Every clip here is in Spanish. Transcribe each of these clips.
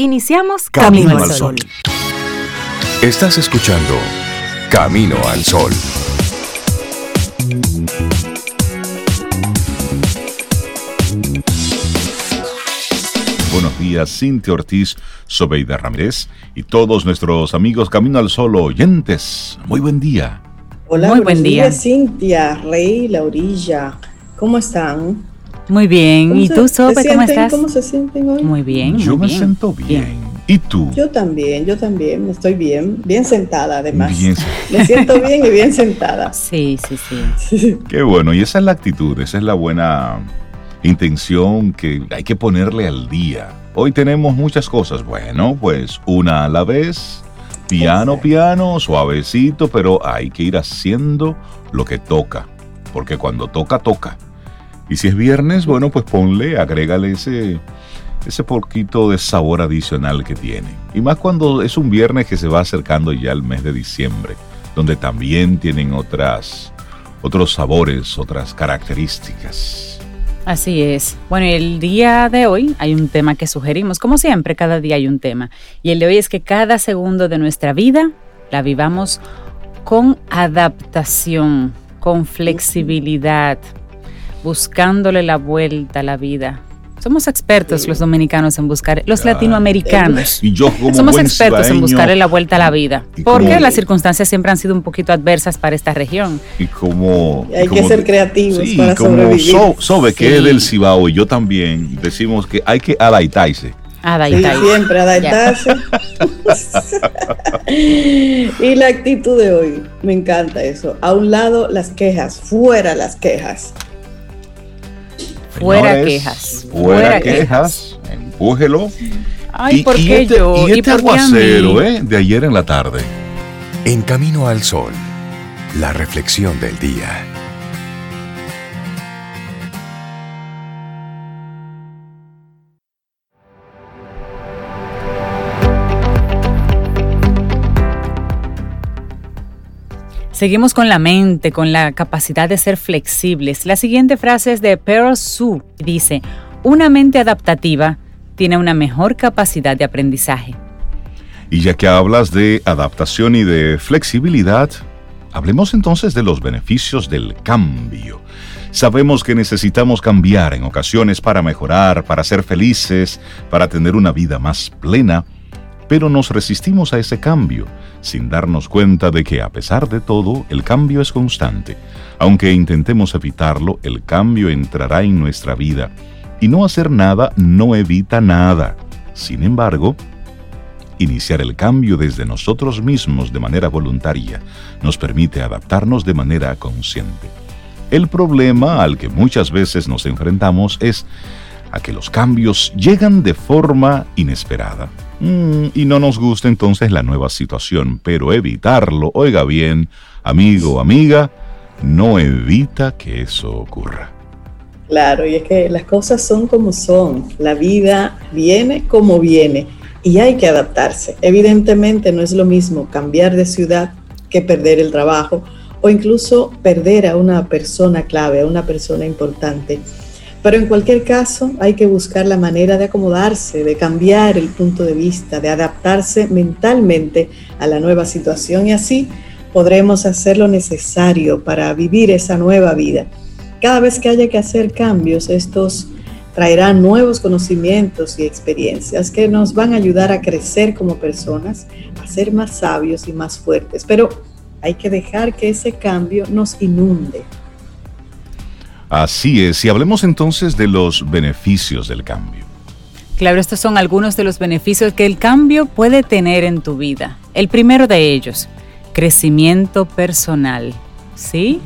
Iniciamos Camino, al Sol. Estás escuchando Camino al Sol. Buenos días, Cintia Ortiz, Sobeida Ramírez y todos nuestros amigos Camino al Sol oyentes. Muy buen día. Hola, muy buen día. Cintia, Rey, Laurilla, ¿cómo están? Muy bien. ¿Y tú, Sobe, cómo estás? ¿Cómo se sienten hoy? Muy bien. Yo me siento bien. ¿Y tú? Yo también, yo también. Estoy bien, bien sentada además. Bien. Me siento bien y bien sentada. Sí, sí, sí. Qué bueno. Y esa es la actitud, esa es la buena intención que hay que ponerle al día. Hoy tenemos muchas cosas. Bueno, pues una a la vez. Piano, piano, suavecito, pero hay que ir haciendo lo que toca. Porque cuando toca, toca. Y si es viernes, bueno, pues ponle, agrégale ese, ese poquito de sabor adicional que tiene. Y más cuando es un viernes que se va acercando ya al mes de diciembre, donde también tienen otras, otros sabores, otras características. Así es. Bueno, el día de hoy hay un tema que sugerimos. Como siempre, cada día hay un tema. Y el de hoy es que cada segundo de nuestra vida la vivamos con adaptación, con flexibilidad, buscándole la vuelta a la vida. Somos expertos los dominicanos en buscar, los latinoamericanos. Y yo como Somos expertos en buscarle la vuelta a la vida. Porque las circunstancias siempre han sido un poquito adversas para esta región. Y como. hay que ser creativos sí, para como sobrevivir. Sobe, que es del Cibao, y yo también, decimos que hay que adaitarse. Adaitarse. Sí, siempre adaptarse. y la actitud de hoy, me encanta eso. A un lado las quejas, fuera las quejas. Fuera quejas. Fuera, quejas. Empújelo. Ay, ¿por qué este, yo? Y este aguacero, ¿eh? De ayer en la tarde. En Camino al Sol, la reflexión del día. Seguimos con la mente, con la capacidad de ser flexibles. La siguiente frase es de Pearl Su. Dice, una mente adaptativa tiene una mejor capacidad de aprendizaje. Y ya que hablas de adaptación y de flexibilidad, hablemos entonces de los beneficios del cambio. Sabemos que necesitamos cambiar en ocasiones para mejorar, para ser felices, para tener una vida más plena, pero nos resistimos a ese cambio sin darnos cuenta de que a pesar de todo, el cambio es constante. Aunque intentemos evitarlo, el cambio entrará en nuestra vida. Y no hacer nada no evita nada. Sin embargo, iniciar el cambio desde nosotros mismos de manera voluntaria nos permite adaptarnos de manera consciente. El problema al que muchas veces nos enfrentamos es a que los cambios llegan de forma inesperada. Mm, y no nos gusta entonces la nueva situación, pero evitarlo, oiga bien, amigo amiga, no evita que eso ocurra. Claro, y es que las cosas son como son, la vida viene como viene y hay que adaptarse. Evidentemente no es lo mismo cambiar de ciudad que perder el trabajo o incluso perder a una persona clave, a una persona importante. Pero en cualquier caso hay que buscar la manera de acomodarse, de cambiar el punto de vista, de adaptarse mentalmente a la nueva situación y así podremos hacer lo necesario para vivir esa nueva vida. Cada vez que haya que hacer cambios, estos traerán nuevos conocimientos y experiencias que nos van a ayudar a crecer como personas, a ser más sabios y más fuertes. Pero hay que dejar que ese cambio nos inunde, Así es, y hablemos entonces de los beneficios del cambio. Claro, estos son algunos de los beneficios que el cambio puede tener en tu vida. El primero de ellos, crecimiento personal. ¿Sí?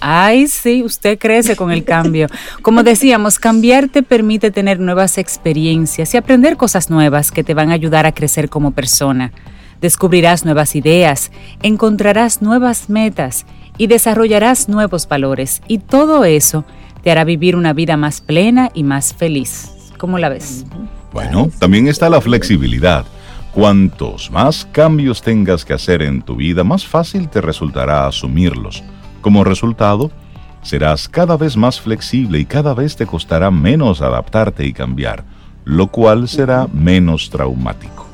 Ay, sí, usted crece con el cambio. Como decíamos, cambiar te permite tener nuevas experiencias y aprender cosas nuevas que te van a ayudar a crecer como persona. Descubrirás nuevas ideas, encontrarás nuevas metas y desarrollarás nuevos valores y todo eso te hará vivir una vida más plena y más feliz. ¿Cómo la ves? Bueno, también está la flexibilidad. Cuantos más cambios tengas que hacer en tu vida, más fácil te resultará asumirlos. Como resultado, serás cada vez más flexible y cada vez te costará menos adaptarte y cambiar. lo cual será menos traumático.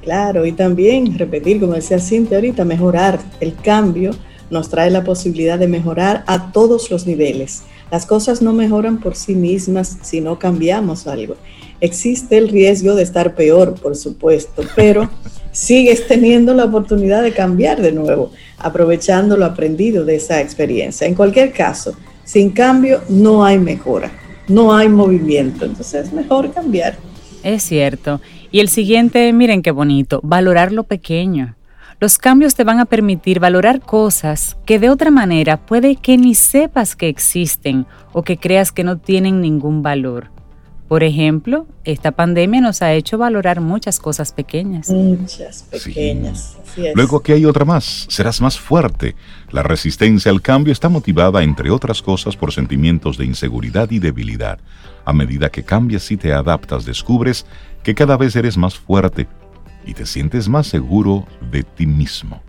Claro, y también repetir, como decía Cintia ahorita, mejorar el cambio nos trae la posibilidad de mejorar a todos los niveles. Las cosas no mejoran por sí mismas si no cambiamos algo. Existe el riesgo de estar peor, por supuesto, pero sigues teniendo la oportunidad de cambiar de nuevo, aprovechando lo aprendido de esa experiencia. En cualquier caso, sin cambio no hay mejora, no hay movimiento, entonces es mejor cambiar. Es cierto. Y el siguiente, miren qué bonito, valorar lo pequeño. Los cambios te van a permitir valorar cosas que de otra manera puede que ni sepas que existen o que creas que no tienen ningún valor. Por ejemplo, esta pandemia nos ha hecho valorar muchas cosas pequeñas. Muchas pequeñas. Luego aquí hay otra más, serás más fuerte. La resistencia al cambio está motivada, entre otras cosas, por sentimientos de inseguridad y debilidad. A medida que cambias y te adaptas, descubres que cada vez eres más fuerte y te sientes más seguro de ti mismo.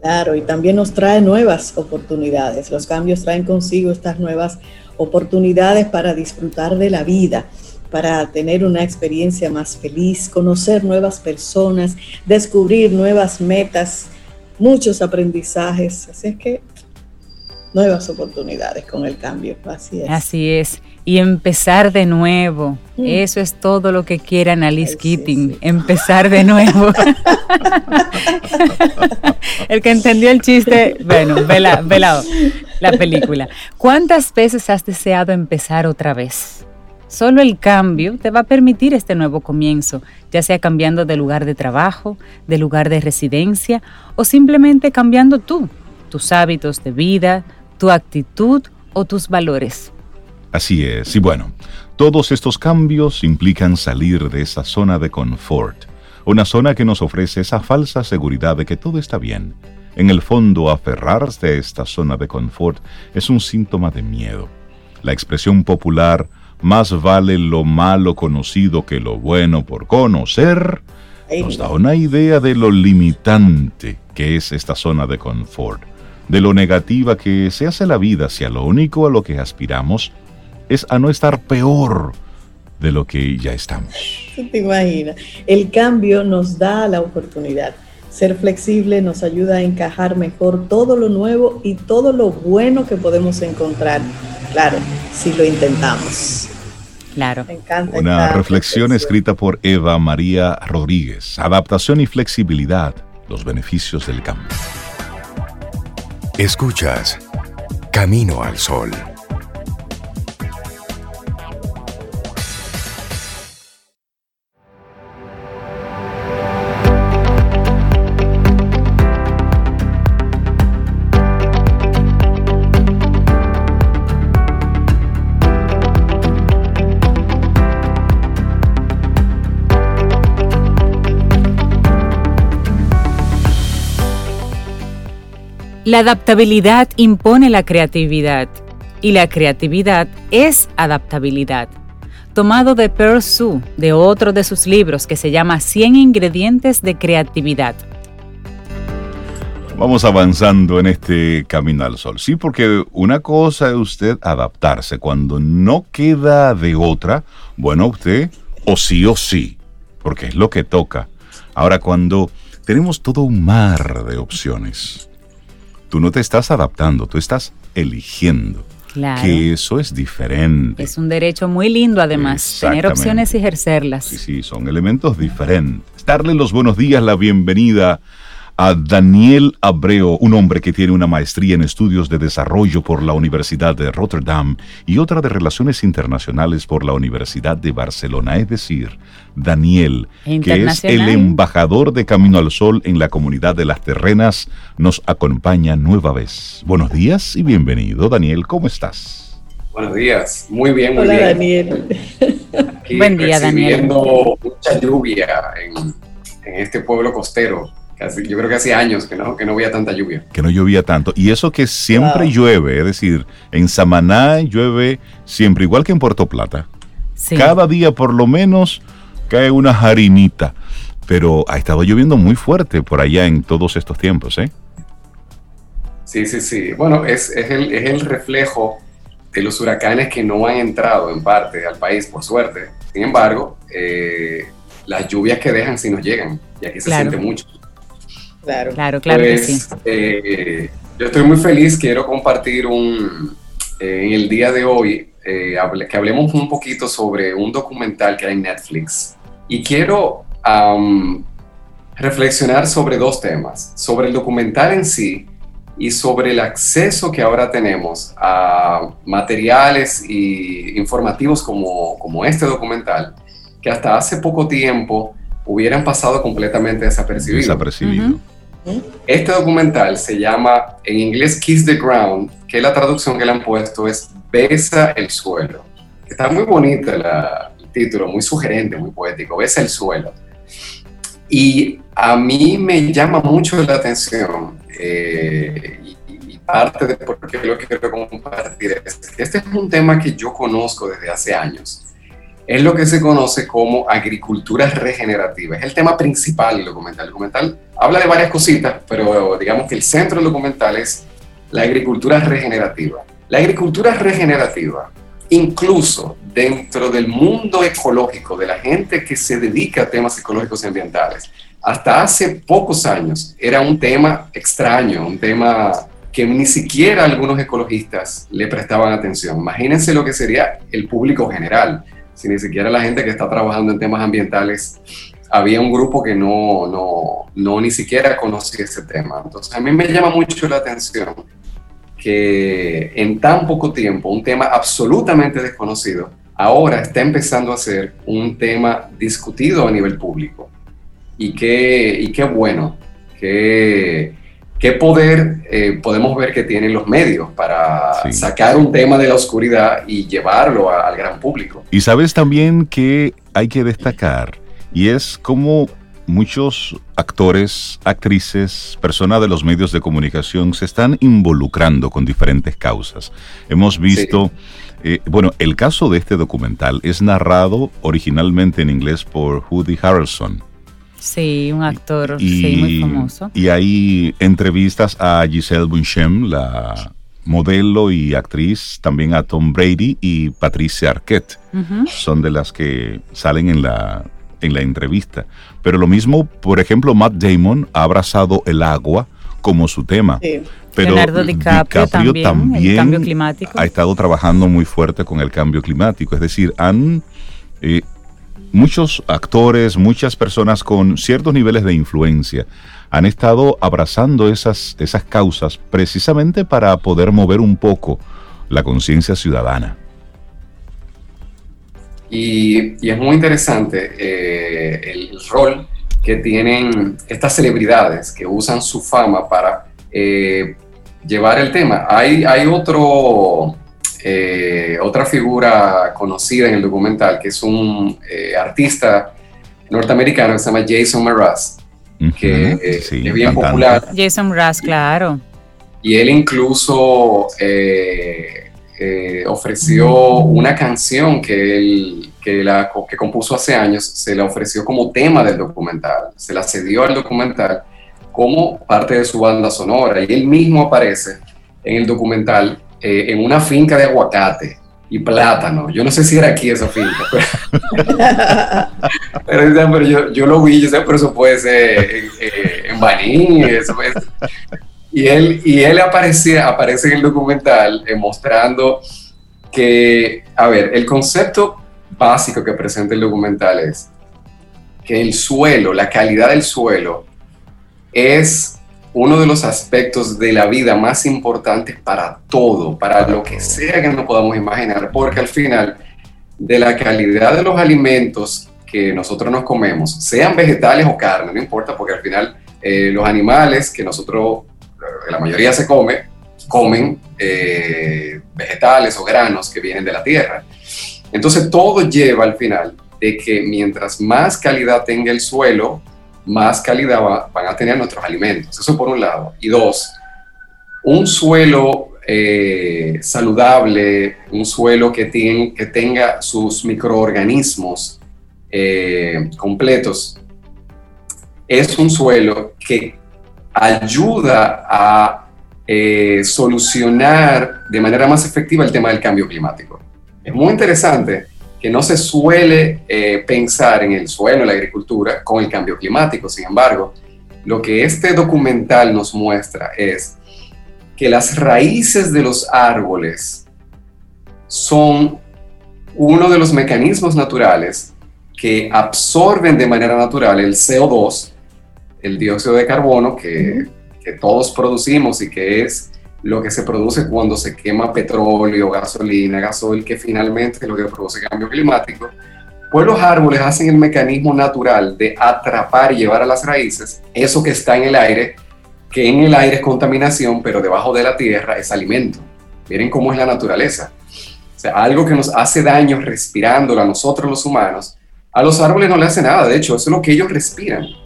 Claro, y también nos trae nuevas oportunidades. Los cambios traen consigo estas nuevas oportunidades para disfrutar de la vida, para tener una experiencia más feliz, conocer nuevas personas, descubrir nuevas metas, muchos aprendizajes. Así es que nuevas oportunidades con el cambio. Así es. Así es y empezar de nuevo. Mm. Eso es todo lo que quiere Annalise Keating, empezar de nuevo. el que entendió el chiste, bueno, ve, la, la película. ¿Cuántas veces has deseado empezar otra vez? Solo el cambio te va a permitir este nuevo comienzo, ya sea cambiando de lugar de trabajo, de lugar de residencia o simplemente cambiando tú, tus hábitos de vida, tu actitud o tus valores. Así es, y bueno, todos estos cambios implican salir de esa zona de confort, una zona que nos ofrece esa falsa seguridad de que todo está bien. En el fondo, aferrarse a esta zona de confort es un síntoma de miedo. La expresión popular, más vale lo malo conocido que lo bueno por conocer, nos da una idea de lo limitante que es esta zona de confort, de lo negativa que se hace la vida si a lo único a lo que aspiramos es a no estar peor de lo que ya estamos. Te imaginas. El cambio nos da la oportunidad. Ser flexible nos ayuda a encajar mejor todo lo nuevo y todo lo bueno que podemos encontrar. Claro, si lo intentamos. Claro. Me encanta Una reflexión escrita por Eva María Rodríguez. Adaptación y flexibilidad. Los beneficios del cambio. Escuchas Camino al Sol. La adaptabilidad impone la creatividad y la creatividad es adaptabilidad. Tomado de Pearl Su, de otro de sus libros que se llama 100 ingredientes de creatividad. Vamos avanzando en este camino al sol. Sí, porque una cosa es usted adaptarse. Cuando no queda de otra, bueno, usted o sí o sí, porque es lo que toca. Ahora, cuando tenemos todo un mar de opciones, tú no te estás adaptando, tú estás eligiendo. Claro. Que eso es diferente. Es un derecho muy lindo además, tener opciones y ejercerlas. Sí, sí, son elementos diferentes. Darle los buenos días, la bienvenida a Daniel Abreu, un hombre que tiene una maestría en estudios de desarrollo por la Universidad de Rotterdam y otra de relaciones internacionales por la Universidad de Barcelona. Es decir, Daniel, que es el embajador de Camino al Sol en la comunidad de las terrenas, nos acompaña nueva vez. Buenos días y bienvenido, Daniel. ¿Cómo estás? Buenos días, muy bien, muy Hola, bien. Daniel. Buen día, Daniel. mucha lluvia en, en este pueblo costero yo creo que hace años que no, que no había tanta lluvia. Que no llovía tanto. Y eso que siempre llueve, es decir, en Samaná llueve siempre, igual que en Puerto Plata. Cada día por lo menos cae una jarinita. Pero ha estado lloviendo muy fuerte por allá en todos estos tiempos, ¿eh? Sí, sí, sí. Bueno, es, es, el, es el reflejo de los huracanes que no han entrado en parte al país, por suerte, Sin embargo, eh, las lluvias que dejan sí nos llegan y aquí se siente mucho. Claro, claro, claro que pues, sí. Eh, yo estoy muy feliz, quiero compartir un, en el día de hoy, que hablemos un poquito sobre un documental que hay en Netflix. Y quiero reflexionar sobre dos temas, sobre el documental en sí y sobre el acceso que ahora tenemos a materiales y informativos como, como este documental, que hasta hace poco tiempo hubieran pasado completamente desapercibidos. Desapercibido. Este documental se llama en inglés Kiss the Ground, que la traducción que le han puesto es Besa el suelo. Está muy bonito el título, muy sugerente, muy poético, Besa el suelo. Y a mí me llama mucho la atención eh, y, parte de por qué lo quiero compartir es que este es un tema que yo conozco desde hace años. Es lo que se conoce como agricultura regenerativa. Es el tema principal del documental. El documental habla de varias cositas, pero digamos que el centro del documental es la agricultura regenerativa. La agricultura regenerativa, incluso dentro del mundo ecológico, de la gente que se dedica a temas ecológicos y ambientales, hasta hace pocos años era un tema extraño, un tema que ni siquiera algunos ecologistas le prestaban atención. Imagínense lo que sería el público general, si ni siquiera la gente que está trabajando en temas ambientales había un grupo que no, no, no ni siquiera conocía ese tema. Entonces a mí me llama mucho la atención que en tan poco tiempo un tema absolutamente desconocido ahora está empezando a ser un tema discutido a nivel público y qué, y qué bueno, qué, qué poder eh, podemos ver que tienen los medios para sacar un tema de la oscuridad y llevarlo al gran público. Y sabes también que hay que destacar, y es como muchos actores, actrices, personas de los medios de comunicación se están involucrando con diferentes causas. Hemos visto... Eh, bueno, el caso de este documental es narrado originalmente en inglés por Woody Harrelson, Sí, un actor muy famoso. Y hay entrevistas a Giselle Bündchen, la modelo y actriz, también a Tom Brady y Patricia Arquette. Son de las que salen en la, en la entrevista. Pero lo mismo, por ejemplo, Matt Damon ha abrazado el agua como su tema. Pero Leonardo DiCaprio, también, ha estado trabajando muy fuerte con el cambio climático. Es decir, han eh, muchos actores, muchas personas con ciertos niveles de influencia han estado abrazando esas, esas causas precisamente para poder mover un poco la conciencia ciudadana. Y, es muy interesante eh, el rol que tienen estas celebridades que usan su fama para eh, llevar el tema. Hay, hay otro, eh, otra figura conocida en el documental, que es un eh, artista norteamericano que se llama Jason Mraz, que eh, es bien popular. Jason Mraz, claro. Y él incluso ofreció una canción que él que, la, que compuso hace años, se la ofreció como tema del documental, se la cedió al documental como parte de su banda sonora y él mismo aparece en el documental eh, en una finca de aguacate y plátano. Yo no sé si era aquí esa finca, pero, yo, yo, lo vi, yo sé, pero eso puede ser en, Baní. Y él, y él aparece, aparece en el documental eh, mostrando que, a ver, el concepto básico que presenta el documental es que el suelo, la calidad del suelo, es uno de los aspectos de la vida más importantes para todo, para lo que sea que no podamos imaginar, porque al final de la calidad de los alimentos que nosotros nos comemos, sean vegetales o carne, no importa, porque al final eh, los animales que nosotros, la mayoría se come, comen eh, vegetales o granos que vienen de la tierra. Entonces todo lleva al final de que mientras más calidad tenga el suelo, más calidad van a tener nuestros alimentos. Eso por un lado. Y dos, un suelo eh, saludable, un suelo que, que tenga sus microorganismos eh, completos, es un suelo que ayuda a eh, solucionar de manera más efectiva el tema del cambio climático. Es muy interesante que no se suele eh, pensar en el suelo, en la agricultura, con el cambio climático. Sin embargo, lo que este documental nos muestra es que las raíces de los árboles son uno de los mecanismos naturales que absorben de manera natural el CO2, el dióxido de carbono que, que todos producimos y que es lo que se produce cuando se quema petróleo, gasolina, gasoil, que finalmente es lo que produce cambio climático, pues los árboles hacen el mecanismo natural de atrapar y llevar a las raíces eso que está en el aire, que en el aire es contaminación, pero debajo de la tierra es alimento. Miren cómo es la naturaleza. O sea, algo que nos hace daño respirándolo a nosotros los humanos, a los árboles no le hace nada, de hecho, eso es lo que ellos respiran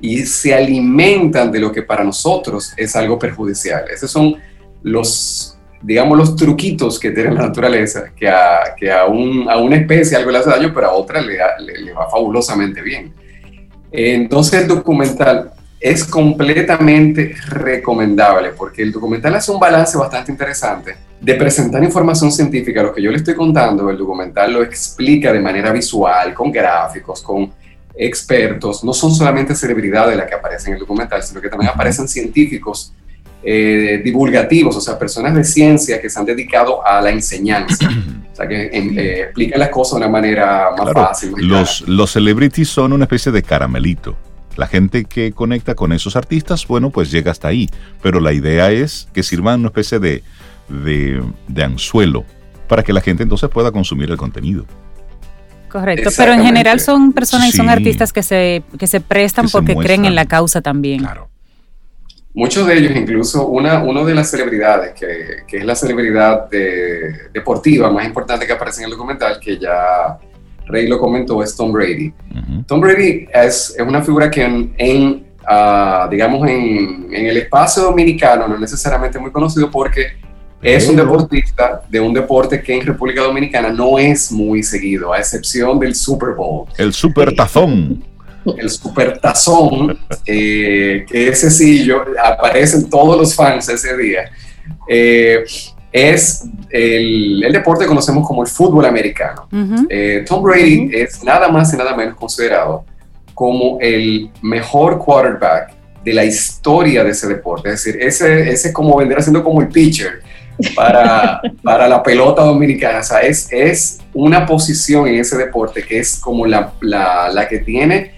y se alimentan de lo que para nosotros es algo perjudicial. Esos son los, digamos, los truquitos que tiene la naturaleza, que a, que a, un, a una especie algo le hace daño, pero a otra le, le, va fabulosamente bien. Entonces el documental es completamente recomendable porque el documental hace un balance bastante interesante de presentar información científica. Lo que yo le estoy contando, el documental lo explica de manera visual, con gráficos, con expertos. No son solamente celebridades las que aparecen en el documental, sino que también aparecen científicos eh, divulgativos, o sea, personas de ciencia que se han dedicado a la enseñanza. o sea, que eh, explican las cosas de una manera más fácil. los, los celebrities son una especie de caramelito. La gente que conecta con esos artistas, bueno, pues llega hasta ahí. Pero la idea es que sirvan una especie de, de, anzuelo para que la gente entonces pueda consumir el contenido. Correcto, pero en general son personas y son artistas que se, que se prestan porque creen en la causa también. Claro. Muchos de ellos, incluso una, una de las celebridades, que, que es la celebridad de, deportiva más importante que aparece en el documental, que ya Rey lo comentó, es Tom Brady. Tom Brady es, es, una figura que en, en uh, digamos, en, en, el espacio dominicano no es necesariamente muy conocido porque es un deportista de un deporte que en República Dominicana no es muy seguido, a excepción del Super Bowl. El Super Tazón el supertazón, eh, que ese sí, yo, aparecen todos los fans ese día, eh, es el, deporte que conocemos como el fútbol americano. Eh, Tom Brady es nada más y nada menos considerado como el mejor quarterback de la historia de ese deporte. Es decir, ese, ese como vendrá siendo como el pitcher para, para la pelota dominicana. O sea, es, es una posición en ese deporte que es como la, la, la que tiene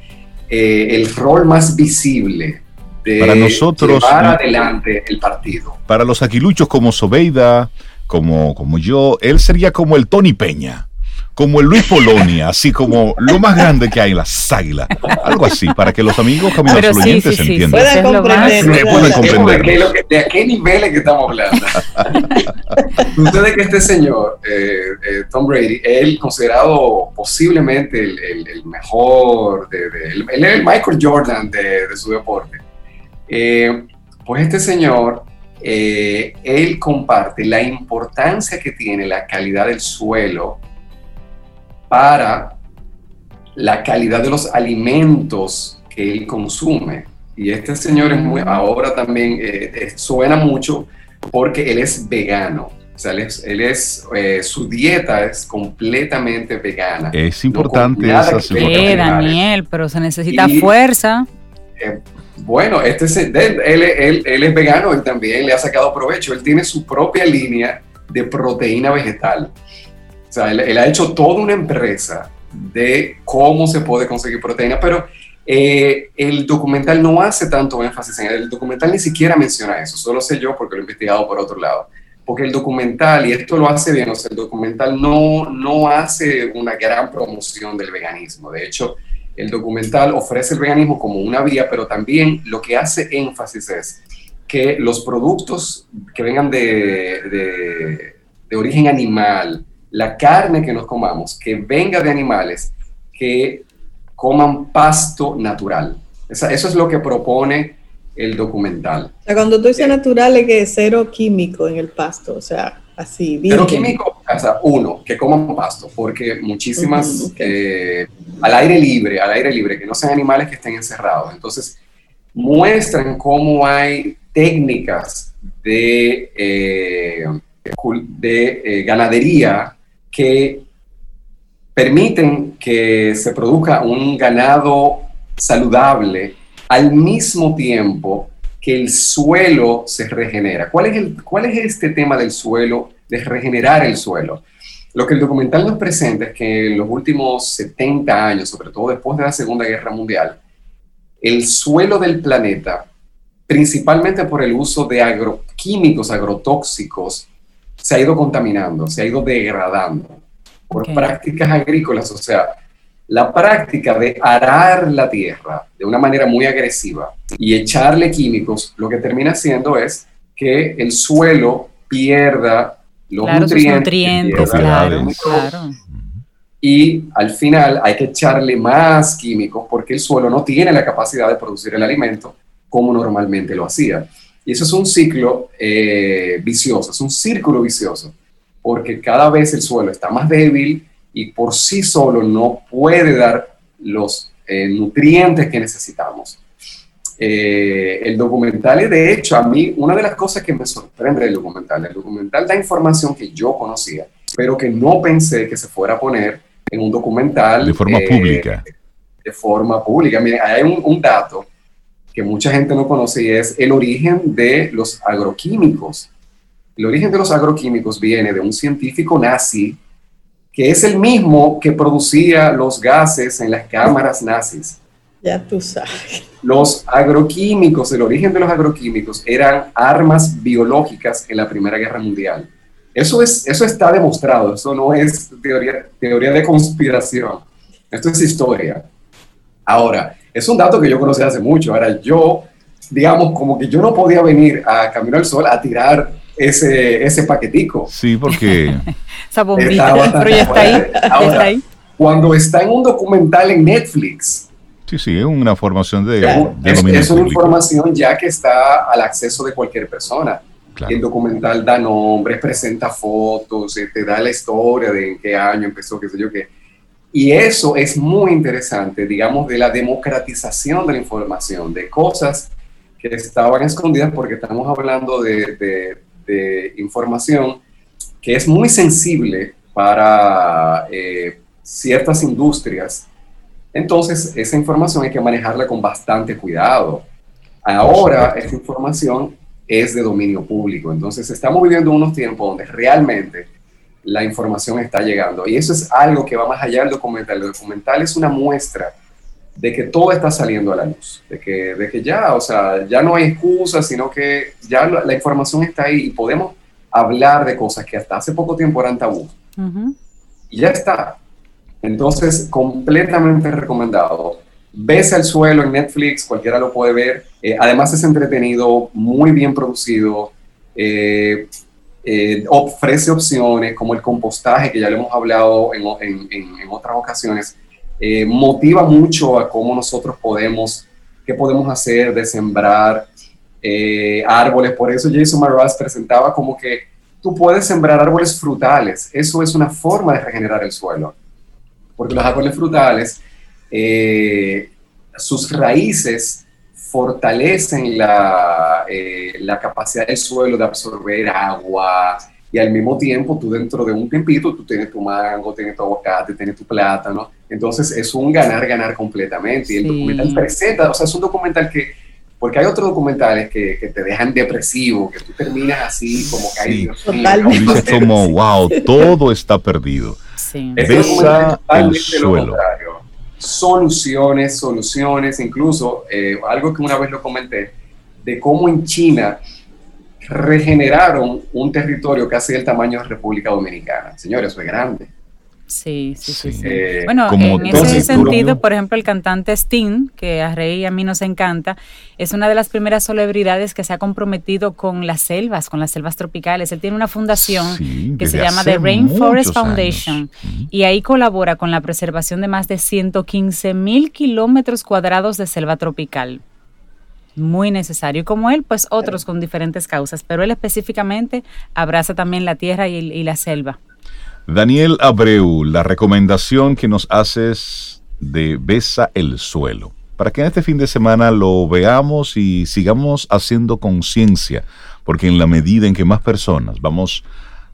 eh, el rol más visible de para nosotros, llevar adelante el partido. Para los aquiluchos como Sobeida, como, como yo, él sería como el Tony Peña como el Luis Polonia, así como lo más grande que hay en las águilas. Algo así, para que los amigos caminos sí, oyentes sí, entiendan. Puedan comprender. Puedan comprender. ¿De, a qué niveles que estamos hablando? Ustedes que este señor, eh, eh, Tom Brady, él considerado posiblemente el, el, mejor, de, el, el, Michael Jordan de, de su deporte. Eh, pues este señor él comparte la importancia que tiene la calidad del suelo para la calidad de los alimentos que él consume. Y este señor es muy, ahora también eh, eh, suena mucho porque él es vegano. O sea, él es, eh, su dieta es completamente vegana. Es importante esa Sí, Daniel, pero se necesita fuerza. bueno, este él, él, él, es vegano y también le ha sacado provecho. Él tiene su propia línea de proteína vegetal. O sea, él, ha hecho toda una empresa de cómo se puede conseguir proteína, pero eh, el documental no hace tanto énfasis en él. El documental ni siquiera menciona eso, solo sé yo porque lo he investigado por otro lado. Porque el documental, y esto lo hace bien, o sea, el documental no, no hace una gran promoción del veganismo. De hecho, el documental ofrece el veganismo como una vía, pero también lo que hace énfasis es que los productos que vengan de, de, de origen animal, la carne que nos comamos, que venga de animales que coman pasto natural. eso es lo que propone el documental. O sea, cuando tú dices natural es que cero químico en el pasto, o sea, así. Cero químico, o sea, uno, que coman pasto, porque muchísimas eh, al aire libre, al aire libre, que no sean animales que estén encerrados. Entonces, muestran cómo hay técnicas de, eh, de eh, ganadería que permiten que se produzca un ganado saludable al mismo tiempo que el suelo se regenera. ¿Cuál es, el, ¿Cuál es este tema del suelo, de regenerar el suelo? Lo que el documental nos presenta es que en los últimos 70 años, sobre todo después de la Segunda Guerra Mundial, el suelo del planeta, principalmente por el uso de agroquímicos, agrotóxicos, se ha ido contaminando, se ha ido degradando por prácticas agrícolas, o sea, la práctica de arar la tierra de una manera muy agresiva y echarle químicos, lo que termina haciendo es que el suelo pierda los nutrientes. claro, claro. Y al final hay que echarle más químicos porque el suelo no tiene la capacidad de producir el alimento como normalmente lo hacía. Y eso es un ciclo eh, vicioso, es un círculo vicioso, porque cada vez el suelo está más débil y por sí solo no puede dar los eh, nutrientes que necesitamos. Eh, el documental, de hecho, a mí, una de las cosas que me sorprende del documental, el documental da información que yo conocía, pero que no pensé que se fuera a poner en un documental. De forma eh, pública. De forma pública. Miren, hay un, un, dato que mucha gente no conoce y es el origen de los agroquímicos. El origen de los agroquímicos viene de un científico nazi que es el mismo que producía los gases en las cámaras nazis. Ya tú sabes. Los agroquímicos, el origen de los agroquímicos eran armas biológicas en la Primera Guerra Mundial. Eso, es, eso está demostrado, eso no es teoría, teoría de conspiración, esto es historia. Ahora, es un dato que yo conocí hace mucho. Ahora, yo, digamos, como que yo no podía venir a Camino al Sol a tirar ese, ese paquetico. Sí, porque... Esa bombita, pero ya está ahí, Ahora, está ahí. Cuando está en un documental en Netflix, Sí, sí, es una información de, es, una información ya que está al acceso de cualquier persona. El documental da nombres, presenta fotos, eh, te da la historia de en qué año empezó, qué sé yo qué. Y eso es muy interesante, digamos, de la democratización de la información, de cosas que estaban escondidas porque estamos hablando de, de, información que es muy sensible para eh, ciertas industrias entonces, esa información hay que manejarla con bastante cuidado. Ahora, esa información es de dominio público. Entonces, estamos viviendo unos tiempos donde realmente la información está llegando. Y eso es algo que va más allá del documental. El documental es una muestra de que todo está saliendo a la luz, de que, de que ya, o sea, ya no hay excusa, sino que ya la, información está ahí y podemos hablar de cosas que hasta hace poco tiempo eran tabú. Y ya está. Entonces, completamente recomendado. Ves al suelo en Netflix, cualquiera lo puede ver. Eh, además es entretenido, muy bien producido. Eh, eh, ofrece opciones como el compostaje, que ya lo hemos hablado en, otras ocasiones. motiva mucho a cómo nosotros podemos, qué podemos hacer de sembrar árboles. Por eso Jason Mraz presentaba como que tú puedes sembrar árboles frutales. Eso es una forma de regenerar el suelo porque los árboles frutales, eh, sus raíces fortalecen la, eh, la, capacidad del suelo de absorber agua y al mismo tiempo tú dentro de un tiempito tú tienes tu mango, tienes tu aguacate, tienes tu plátano. Entonces es un ganar-ganar completamente. Y el documental presenta, o sea, es un documental que, porque hay otros documentales que, que te dejan depresivo, que tú terminas así como caído. como, wow, todo está perdido. Sí. Besa el suelo. Soluciones, soluciones, incluso eh, algo que una vez lo comenté, de cómo en China regeneraron un territorio casi del tamaño de República Dominicana. Señores, es grande. Sí, sí, sí. Eh, bueno, en ese sentido, por ejemplo, el cantante Sting, que a Rey y a mí nos encanta, es una de las primeras celebridades que se ha comprometido con las selvas, con las selvas tropicales. Él tiene una fundación que se llama The Rainforest Foundation y ahí colabora con la preservación de más de 115 mil kilómetros cuadrados de selva tropical muy necesario. Y como él, pues otros con diferentes causas, pero él específicamente abraza también la tierra y la selva. Daniel Abreu, la recomendación que nos haces de Besa el suelo, para que en este fin de semana lo veamos y sigamos haciendo conciencia, porque en la medida en que más personas vamos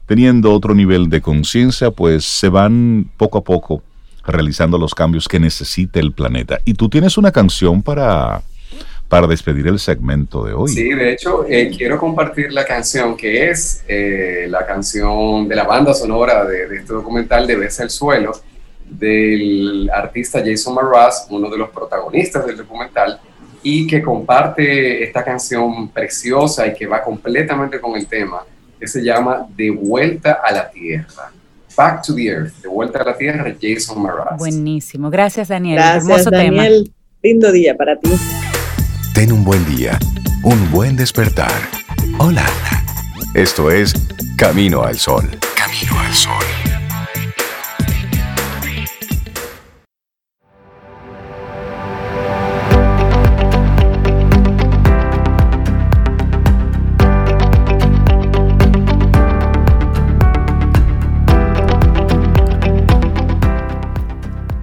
teniendo otro nivel de conciencia, pues se van poco a poco realizando los cambios que necesita el planeta. Y tú tienes una canción para, para despedir el segmento de hoy. Sí, de hecho, eh, quiero compartir la canción que es eh, la canción de la banda sonora de, de este documental de Besa el Suelo, del artista Jason Mraz, uno de los protagonistas del documental, y que comparte esta canción preciosa y que va completamente con el tema, que se llama De vuelta a la Tierra. Back to the Earth, De vuelta a la Tierra, Jason Mraz. Buenísimo, gracias Daniel. Gracias Hermoso Daniel, tema. lindo día para ti. Ten un buen día, un buen despertar. Hola. Esto es Camino al Sol. Camino al Sol.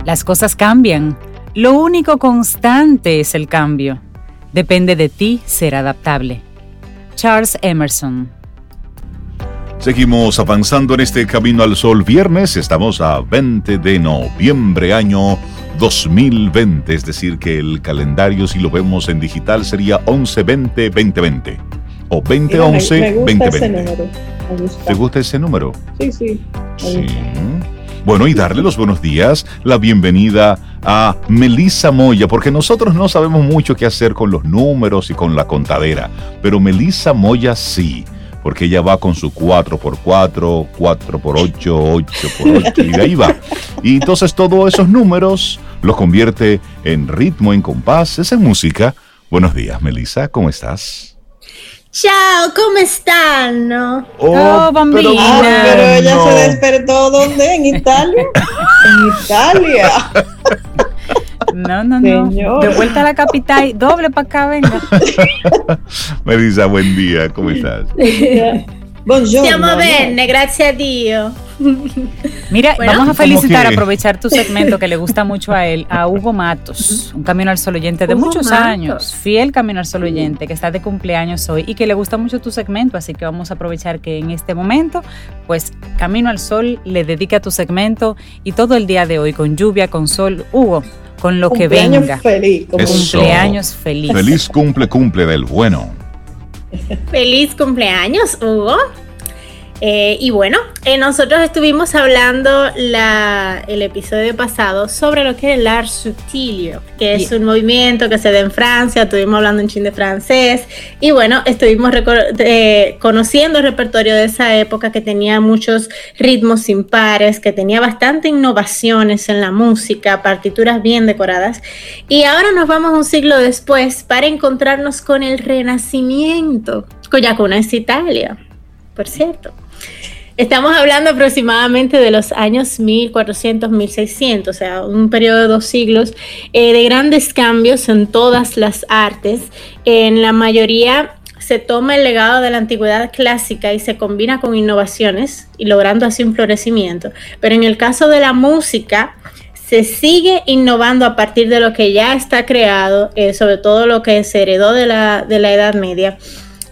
Las cosas cambian. Lo único constante es el cambio. Depende de ti ser adaptable. Charles Emerson. Seguimos avanzando en este Camino al Sol viernes. Estamos a 20 de noviembre, año 2020. Es decir, que el calendario, si lo vemos en digital, sería 11-20-2020. O Mira, me- me gusta ese 2011-2020. número. Me gusta. ¿Te gusta ese número? Sí, sí. me Sí. Bueno, y darle los buenos días, la bienvenida a Melissa Moya, porque nosotros no sabemos mucho qué hacer con los números y con la contadera, pero Melissa Moya sí, porque ella va con su 4x4, 4x8, 8x8, y de ahí va. Y entonces todos esos números los convierte en ritmo, en compás, esa es música. Buenos días, Melissa, ¿cómo estás? Chao, ¿cómo están? No? Oh, bambina. Ah, pero ella no. se despertó ¿dónde? ¿En Italia? en Italia. No, no, no. Señor. De vuelta a la capital, doble para acá, venga. Melissa, buen día, ¿cómo estás? Buongiorno. Siamo bene, grazie a Dio. Mira, Bueno. vamos a felicitar, aprovechar tu segmento que le gusta mucho a él, a Hugo Matos, un Camino al Sol oyente de Hugo muchos Matos. años, fiel Camino al Sol oyente, que está de cumpleaños hoy y que le gusta mucho tu segmento, así que vamos a aprovechar que en este momento, pues Camino al Sol le dedica tu segmento y todo el día de hoy con lluvia, con sol, Hugo, con lo que Cumpleaños venga. feliz. Cumpleaños feliz. Feliz cumple, cumple del bueno. Feliz cumpleaños, Hugo. Eh, y bueno, eh, nosotros estuvimos hablando la, el episodio pasado sobre lo que es el art subtilio, que es Bien. un movimiento que se da en Francia, estuvimos hablando un chin de francés, y bueno, estuvimos eh, conociendo el repertorio de esa época que tenía muchos ritmos impares, que tenía bastante innovaciones en la música, partituras bien decoradas, y ahora nos vamos un siglo después para encontrarnos con el Renacimiento, cuya cuna es Italia, por cierto. Estamos hablando aproximadamente de los años 1400, 1600, o sea, un periodo de dos siglos eh, de grandes cambios en todas las artes. En la mayoría se toma el legado de la antigüedad clásica y se combina con innovaciones y logrando así un florecimiento. Pero en el caso de la música, se sigue innovando a partir de lo que ya está creado, eh, sobre todo lo que se heredó de la, de la Edad Media.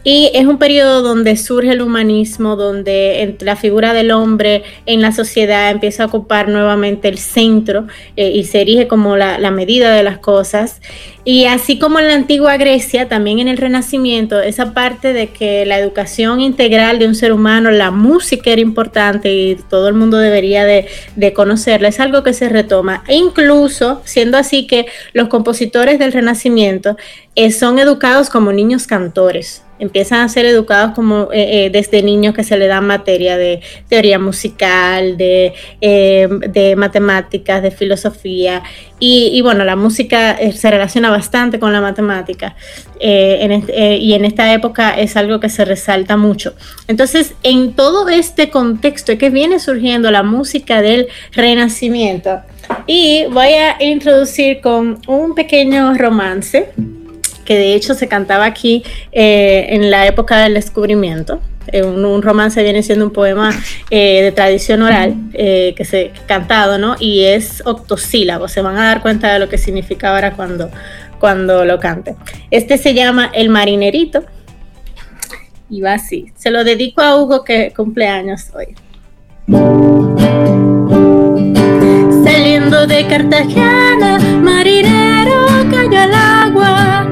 Y es un periodo donde surge el humanismo, donde la figura del hombre en la sociedad empieza a ocupar nuevamente el centro eh, y se erige como la, la medida de las cosas. Y así como en la antigua Grecia, también en el Renacimiento, esa parte de que la educación integral de un ser humano, la música era importante y todo el mundo debería de, de conocerla, es algo que se retoma. E incluso siendo así que los compositores del Renacimiento eh, son educados como niños cantores. Empiezan a ser educados como eh, eh, desde niños que se le dan materia de teoría musical, de, eh, de matemáticas, de filosofía. Y, y bueno, la música eh, se relaciona bastante con la matemática. eh, en este- eh, y en esta época es algo que se resalta mucho. Entonces, en todo este contexto que viene surgiendo la música del renacimiento. Y voy a introducir con un pequeño romance que de hecho se cantaba aquí eh, en la época del descubrimiento. Eh, un, romance viene siendo un poema eh, de tradición oral eh, que se cantado, ¿no? Y es octosílabo. Se van a dar cuenta de lo que significa ahora cuando, cuando lo cante. Este se llama El Marinerito Y va así. Se lo dedico a Hugo que cumpleaños hoy. Saliendo de Cartagena, marinero cayó al agua.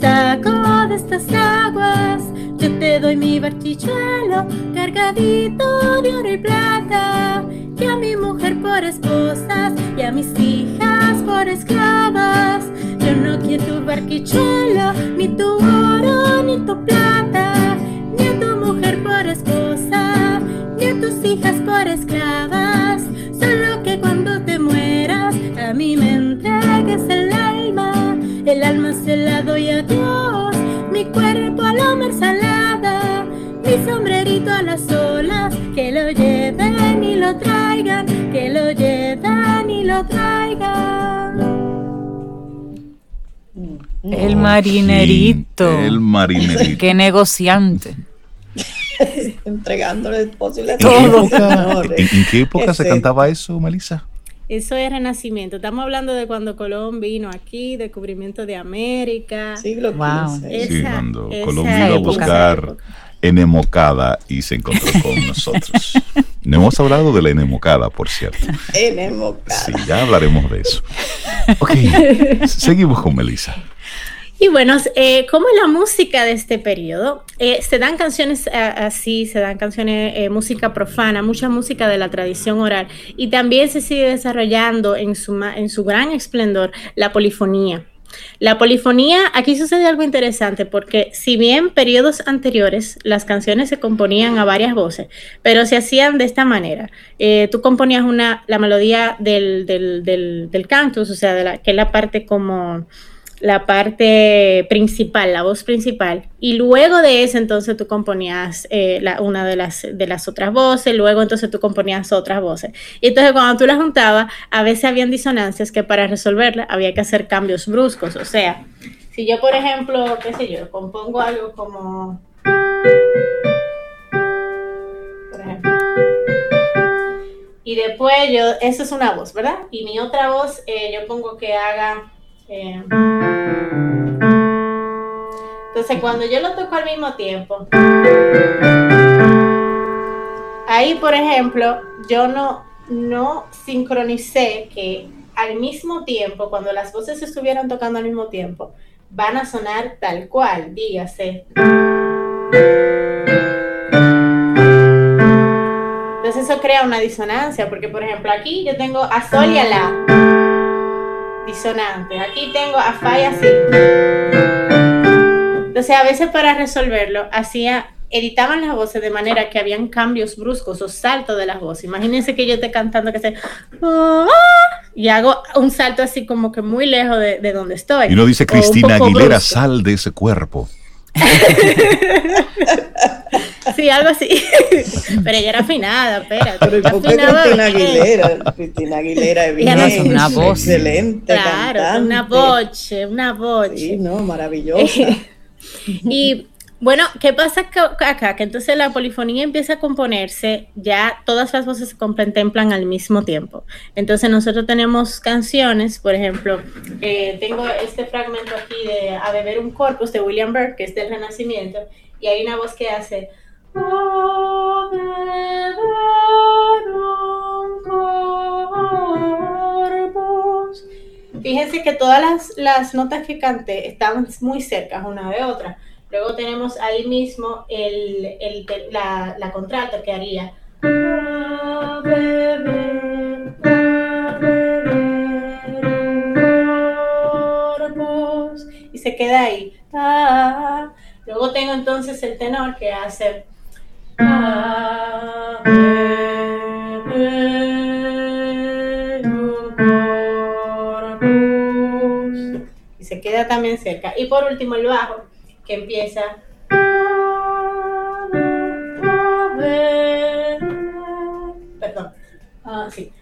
Saco de estas aguas? Yo te doy mi barquichuelo cargadito de oro y plata. Y a mi mujer por esposas y a mis hijas por esclavas. Yo no quiero tu barquichuelo, ni tu oro, ni tu plata. Ni a tu mujer por esposa, ni a tus hijas por esclavas. La doy a Dios, mi cuerpo a la mar salada, mi sombrerito a las olas, que lo lleven y lo traigan, que lo lleven y lo traigan. El marinerito. El marinerito. Qué negociante. Entregándole posibles ¿En qué todo. época, en- en qué época se Ese- cantaba eso, Melissa? Eso es renacimiento. Estamos hablando de cuando Colón vino aquí, descubrimiento de América. Siglo Wow. Esa- Sí, cuando esa Colón vino a buscar enemocada y se encontró con nosotros. No hemos hablado de la enemocada, por cierto. Enemocada. Sí, ya hablaremos de eso. Ok, seguimos con Melissa. Y bueno, eh, como la música de este periodo, eh, se dan canciones a- así, se dan canciones, eh, música profana, mucha música de la tradición oral, y también se sigue desarrollando en su, en su gran esplendor la polifonía. La polifonía, aquí sucede algo interesante porque si bien periodos anteriores las canciones se componían a varias voces, pero se hacían de esta manera. Eh, tú componías una, la melodía del, del, del, del cantus, o sea, que es la parte como la parte principal, la voz principal, y luego de eso entonces tú componías eh, la- una de las, de las otras voces, luego entonces tú componías otras voces. Y entonces cuando tú las juntabas, a veces habían disonancias que para resolverlas había que hacer cambios bruscos, o sea, si yo por ejemplo, qué sé yo, compongo algo como... Y después yo, eso es una voz, ¿verdad? Y mi otra voz, eh, yo pongo que haga... eh, entonces, cuando yo lo toco al mismo tiempo, ahí, por ejemplo, yo no, no sincronicé que al mismo tiempo, cuando las voces estuvieran tocando al mismo tiempo, van a sonar tal cual, dígase. Entonces eso crea una disonancia, porque por ejemplo aquí yo tengo a sol y a la disonante, aquí tengo a fa y a si. Entonces a veces para resolverlo hacía editaban las voces de manera que habían cambios bruscos o saltos de las voces. Imagínense que yo esté cantando que se y hago un salto así como que muy lejos de, de donde estoy. Y uno dice, Cristina Aguilera, brusco. sal de ese cuerpo. Sí, algo así. Pero ella era afinada, espérate. Pero ¿y Ella por qué Cristina. Aguilera? Cristina Aguilera es no una voz. excelente Claro, cantante. una boche, una boche. Sí, no, maravillosa. Y bueno, ¿qué pasa acá? Que entonces la polifonía empieza a componerse, ya todas las voces se contemplan al mismo tiempo. Entonces nosotros tenemos canciones, por ejemplo, eh, tengo este fragmento aquí de A beber un corpus de William Burke, que es del Renacimiento, y hay una voz que hace... Fíjense que todas las, las notas que canté estaban muy cerca una de otra. Luego tenemos ahí mismo el, el la, la contralto que haría. Y se queda ahí. "Ah". Luego tengo entonces el tenor que hace. Y se queda también cerca. Y por último el bajo que empieza. Perdón. Ah, sí.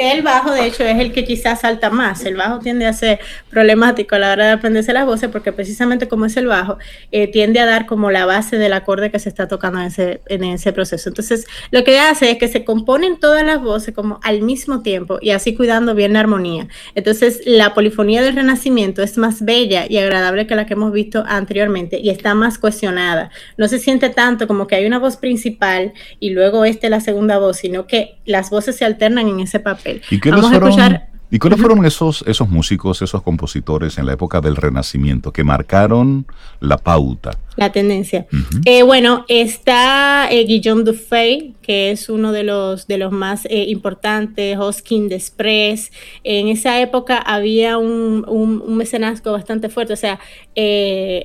El bajo, de hecho, es el que quizás salta más. El bajo tiende a ser problemático a la hora de aprenderse las voces porque precisamente como es el bajo, eh, tiende a dar como la base del acorde que se está tocando en ese, en ese proceso. Entonces, lo que hace es que se componen todas las voces como al mismo tiempo y así cuidando bien la armonía. Entonces, la polifonía del renacimiento es más bella y agradable que la que hemos visto anteriormente y está más cuestionada. No se siente tanto como que hay una voz principal y luego este la segunda voz, sino que las voces se alternan en ese papel. ¿Y Vamos a escuchar. ¿Y cuáles fueron esos, esos músicos, esos compositores en la época del Renacimiento que marcaron la pauta? La tendencia. Eh, bueno, está eh, Guillaume Dufay, que es uno de los, de los más eh, importantes, Hoskin Desprez. En esa época había un, un, mecenazgo bastante fuerte, o sea,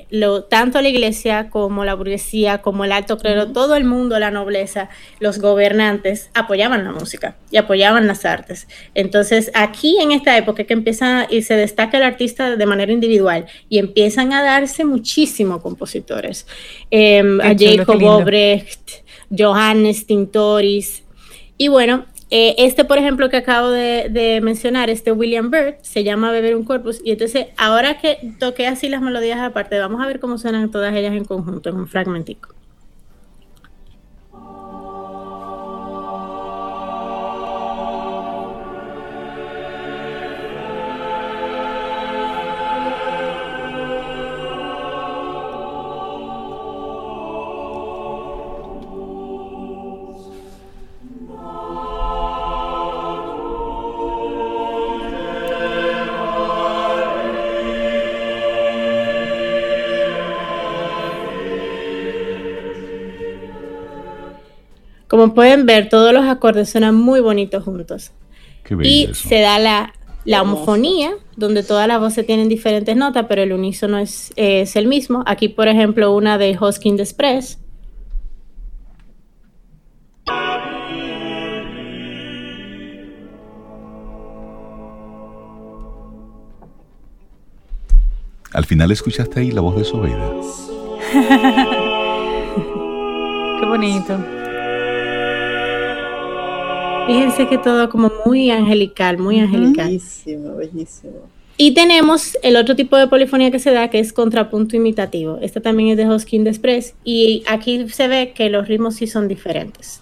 lo, tanto la iglesia como la burguesía, como el alto clero, todo el mundo, la nobleza, los gobernantes apoyaban la música y apoyaban las artes. Entonces, aquí en esta época que empieza y se destaca el artista de manera individual y empiezan a darse muchísimo compositores. Em, a Jacob Obrecht, Johannes Tintoris. Y bueno, eh, este, por ejemplo, que acabo de, mencionar, este William Byrd, se llama Beber un Corpus. Y entonces, ahora que toqué así las melodías aparte, vamos a ver cómo suenan todas ellas en conjunto, en un fragmentico. Como pueden ver, todos los acordes suenan muy bonitos juntos. y se da la, la homofonía, donde todas las voces tienen diferentes notas, pero el unísono es, es el mismo. Aquí, por ejemplo, una de Hoskin Express. Al final escuchaste ahí la voz de Sobeida. Qué bonito. Fíjense que todo como muy angelical, muy angelical. Bellísimo, bellísimo. Y tenemos el otro tipo de polifonía que se da, que es contrapunto imitativo. Este también es de Hoskin Express. Y aquí se ve que los ritmos sí son diferentes.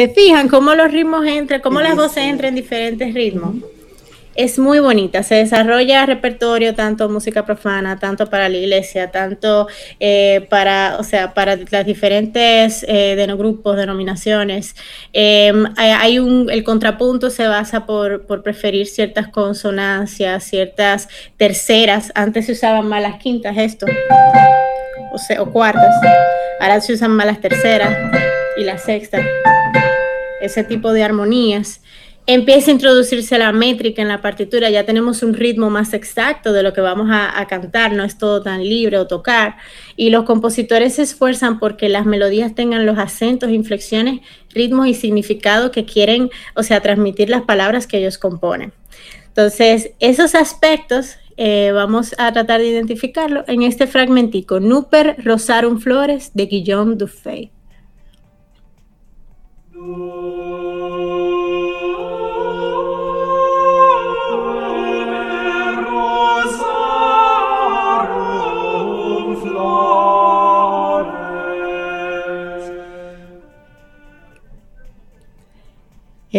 ¿Se fijan cómo los ritmos entran, cómo las voces entran en diferentes ritmos? Es muy bonita, se desarrolla repertorio, tanto música profana, tanto para la iglesia, tanto eh, para, o sea, para las diferentes eh, grupos, denominaciones. Em, hay un, el contrapunto se basa por, por, preferir ciertas consonancias, ciertas terceras. Antes se usaban más las quintas, esto, o, sea, o cuartas. Ahora se usan más las terceras y las sextas ese tipo de armonías, empieza a introducirse la métrica en la partitura, ya tenemos un ritmo más exacto de lo que vamos a, cantar, no es todo tan libre o tocar, y los compositores se esfuerzan porque las melodías tengan los acentos, inflexiones, ritmos y significado que quieren, o sea, transmitir las palabras que ellos componen. Entonces, esos aspectos eh, vamos a tratar de identificarlo en este fragmentico, Nuper Rosarum Flores de Guillaume Dufay.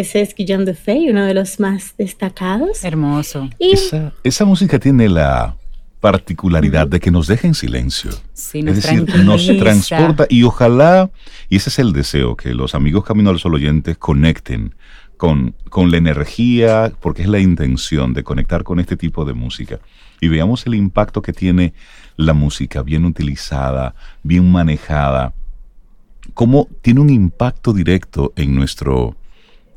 Ese es Guillaume de Fey, uno de los más destacados. Hermoso. esa, esa, música tiene la particularidad de que nos deja en silencio. es decir, nos transporta y ojalá, y ese es el deseo, que los amigos Camino al Sol oyentes conecten con, con la energía, porque es la intención de conectar con este tipo de música. Y veamos el impacto que tiene la música bien utilizada, bien manejada, cómo tiene un impacto directo en nuestro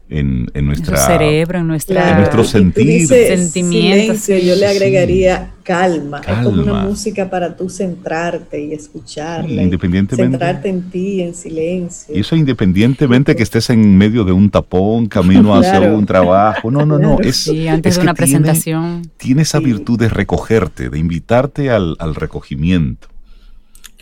en, en nuestra cerebro, en, nuestra, en nuestro sentir. Sentimientos. yo le agregaría calma. Es como una música para tú centrarte y escucharla. independientemente. centrarte en ti, en silencio. Y eso independientemente que estés en medio de un tapón, camino hacia un trabajo. No, no, no. Es, sí, antes de una presentación. Tiene, esa virtud de recogerte, de invitarte al, al recogimiento.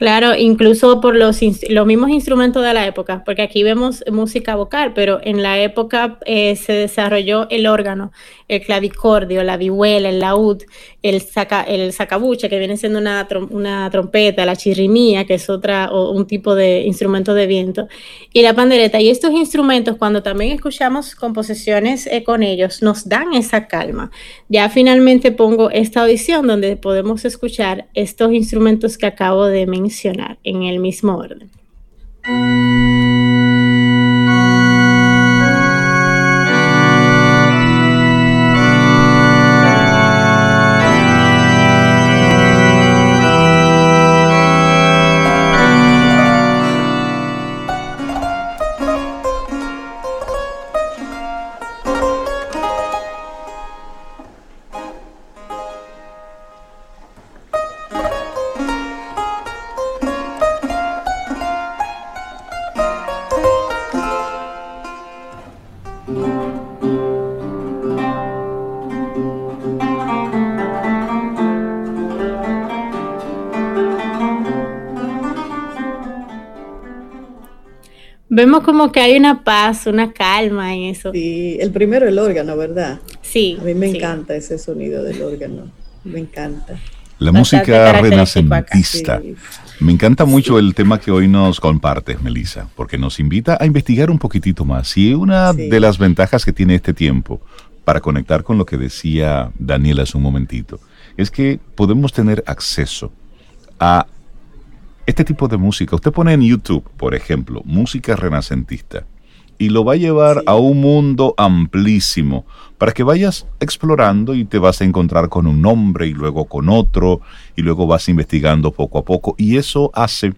Claro, incluso por los, los mismos instrumentos de la época, porque aquí vemos música vocal, pero en la época eh, se desarrolló el órgano, el clavicordio, la vihuela, el laúd, el, saca, el sacabuche, que viene siendo una, una trompeta, la chirrimía, que es otra, o un tipo de instrumento de viento, y la pandereta. Y estos instrumentos, cuando también escuchamos composiciones eh, con ellos, nos dan esa calma. Ya finalmente pongo esta audición donde podemos escuchar estos instrumentos que acabo de mencionar en el mismo orden. Vemos como que hay una paz, una calma en eso. Sí, el primero el órgano, ¿verdad? Sí. A mí me encanta ese sonido del órgano, me encanta. La música renacentista. Me encanta mucho el tema que hoy nos compartes, Melissa, porque nos invita a investigar un poquitito más. Y una de las ventajas que tiene este tiempo, para conectar con lo que decía Daniela hace un momentito, es que podemos tener acceso a este tipo de música, usted pone en YouTube, por ejemplo, música renacentista, y lo va a llevar a un mundo amplísimo para que vayas explorando y te vas a encontrar con un nombre y luego con otro y luego vas investigando poco a poco y eso hace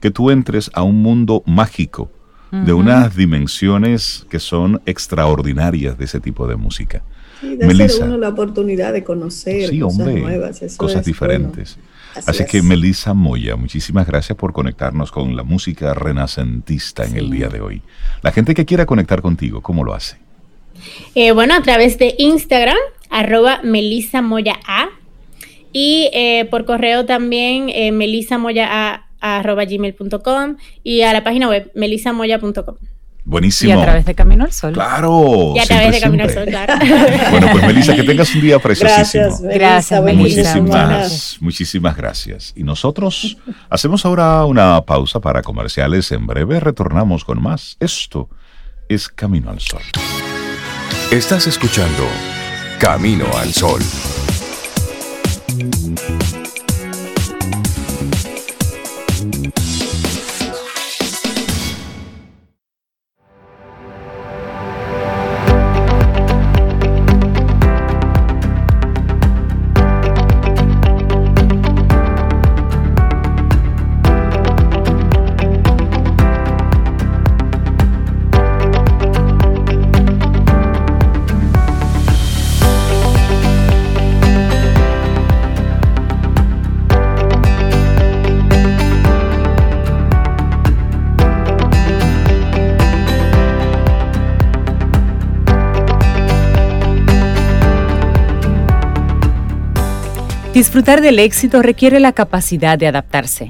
que tú entres a un mundo mágico de unas dimensiones que son extraordinarias de ese tipo de música. Sí, de uno la oportunidad de conocer cosas nuevas, cosas diferentes. Así, que Melissa Moya, muchísimas gracias por conectarnos con la música renacentista en el día de hoy. La gente que quiera conectar contigo, ¿cómo lo hace? Eh, bueno, a través de Instagram, arroba Melissa Moya A. Y eh, por correo también, eh, y a la página web melisamoya.com. Buenísimo. Y a través de Camino al Sol. Claro. Y a través de Camino al Sol, claro. Bueno, pues Melissa, que tengas un día preciosísimo. Gracias, gracias Muchísimas, muchísimas gracias. Y nosotros hacemos ahora una pausa para comerciales. En breve retornamos con más. Esto es Camino al Sol. Estás escuchando Camino al Sol. Disfrutar del éxito requiere la capacidad de adaptarse.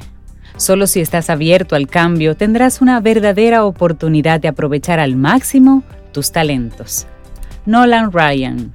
Solo si estás abierto al cambio tendrás una verdadera oportunidad de aprovechar al máximo tus talentos. Nolan Ryan.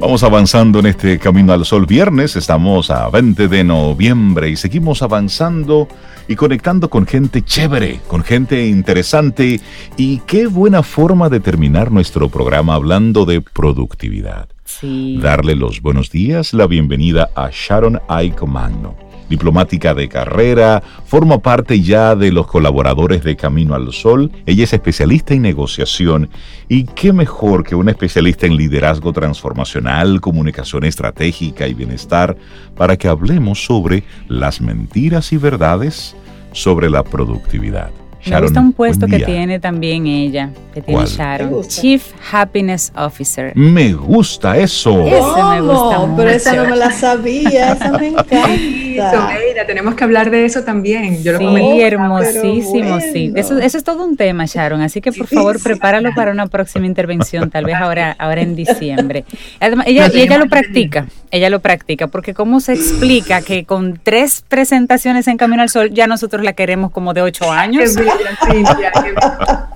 Vamos avanzando en este Camino al Sol viernes, estamos a 20 de noviembre y seguimos avanzando y conectando con gente chévere, con gente interesante y qué buena forma de terminar nuestro programa hablando de productividad. Darle los buenos días, la bienvenida a Sharon Aiko Magno, diplomática de carrera, forma parte ya de los colaboradores de Camino al Sol. Ella es especialista en negociación y qué mejor que una especialista en liderazgo transformacional, comunicación estratégica y bienestar para que hablemos sobre las mentiras y verdades sobre la productividad. Me gusta un puesto que tiene también ella, que tiene Sharon. Chief Happiness Officer. Me gusta eso. Ese me gusta mucho. Pero esa no me la sabía, esa me encanta. tenemos que hablar de eso también. Yo lo sí, hermosísimo, sí. Eso, eso, es todo un tema, Sharon. Así que por favor, prepáralo para una próxima intervención, tal vez ahora, ahora en diciembre. Además, ella, y ella lo practica, ella lo practica, porque cómo se explica que con tres presentaciones en Camino al Sol ya nosotros la queremos como de ocho años.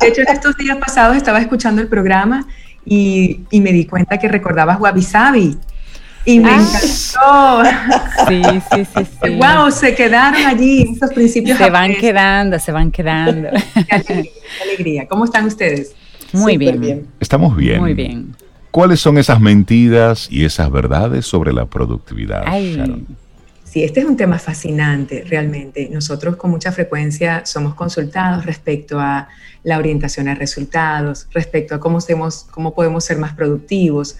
De hecho, en estos días pasados estaba escuchando el programa y, me di cuenta que recordabas Wabi Sabi. Y me ah. encantó. Sí, sí, sí, sí. Wow, se quedaron allí esos principios. Se van quedando, se van quedando. Qué alegría, ¿Cómo están ustedes? Muy bien. Estamos bien. Muy bien. ¿Cuáles son esas mentiras y esas verdades sobre la productividad? Ay. Sí, este es un tema fascinante realmente. Nosotros con mucha frecuencia somos consultados respecto a la orientación a resultados, respecto a cómo, cómo podemos ser más productivos,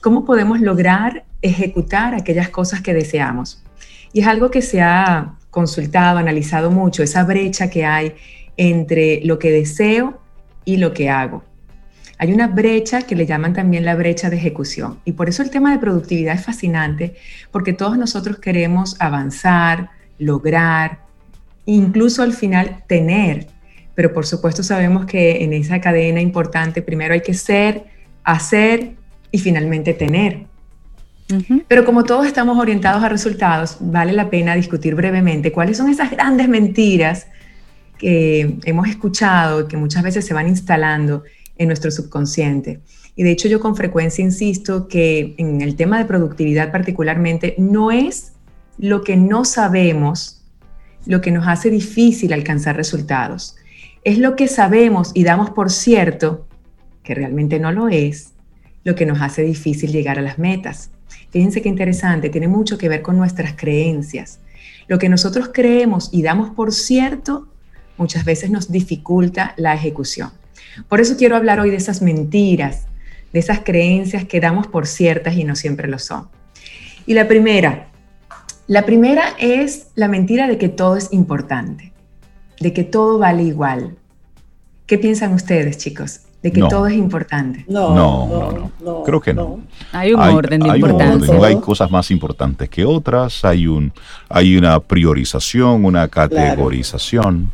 cómo podemos lograr ejecutar aquellas cosas que deseamos. Y es algo que se ha consultado, analizado mucho, esa brecha que hay entre lo que deseo y lo que hago. Hay una brecha que le llaman también la brecha de ejecución. Y por eso el tema de productividad es fascinante, porque todos nosotros queremos avanzar, lograr, incluso al final tener. Pero por supuesto sabemos que en esa cadena importante primero hay que ser, hacer y finalmente tener. Pero como todos estamos orientados a resultados, vale la pena discutir brevemente cuáles son esas grandes mentiras que hemos escuchado, que muchas veces se van instalando en nuestro subconsciente. Y de hecho yo con frecuencia insisto que en el tema de productividad particularmente no es lo que no sabemos lo que nos hace difícil alcanzar resultados. Es lo que sabemos y damos por cierto, que realmente no lo es, lo que nos hace difícil llegar a las metas. Fíjense qué interesante, tiene mucho que ver con nuestras creencias. Lo que nosotros creemos y damos por cierto muchas veces nos dificulta la ejecución. Por eso quiero hablar hoy de esas mentiras, de esas creencias que damos por ciertas y no siempre lo son. Y la primera, la primera es la mentira de que todo es importante, de que todo vale igual. ¿Qué piensan ustedes, chicos? De que todo es importante. No no, no, creo que no. Hay un orden de importancia. hay cosas más importantes que otras, hay, un, hay una priorización, una categorización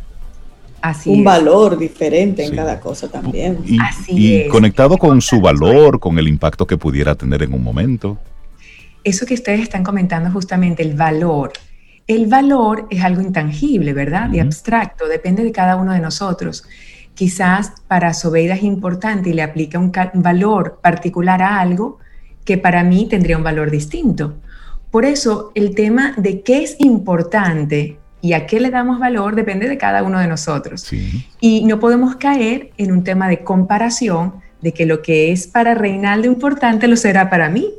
un valor diferente en cada cosa también. Y, conectado con su valor, con el impacto que pudiera tener en un momento. Eso que ustedes están comentando justamente, el valor. El valor es algo intangible, ¿verdad? Y abstracto, depende de cada uno de nosotros. Quizás para Sobeida es importante y le aplica un valor particular a algo que para mí tendría un valor distinto. Por eso el tema de qué es importante y a qué le damos valor depende de cada uno de nosotros. Y no podemos caer en un tema de comparación de que lo que es para Reinaldo importante lo será para mí.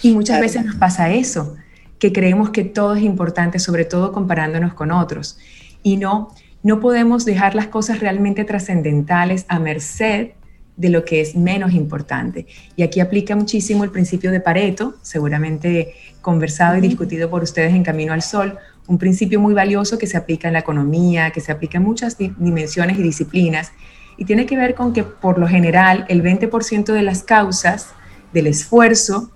Y muchas veces nos pasa eso, que creemos que todo es importante, sobre todo comparándonos con otros. Y no, no podemos dejar las cosas realmente trascendentales a merced de lo que es menos importante. Y aquí aplica muchísimo el principio de Pareto, seguramente conversado y discutido por ustedes en Camino al Sol, un principio muy valioso que se aplica en la economía, que se aplica en muchas dimensiones y disciplinas, y tiene que ver con que por lo general el 20% de las causas del esfuerzo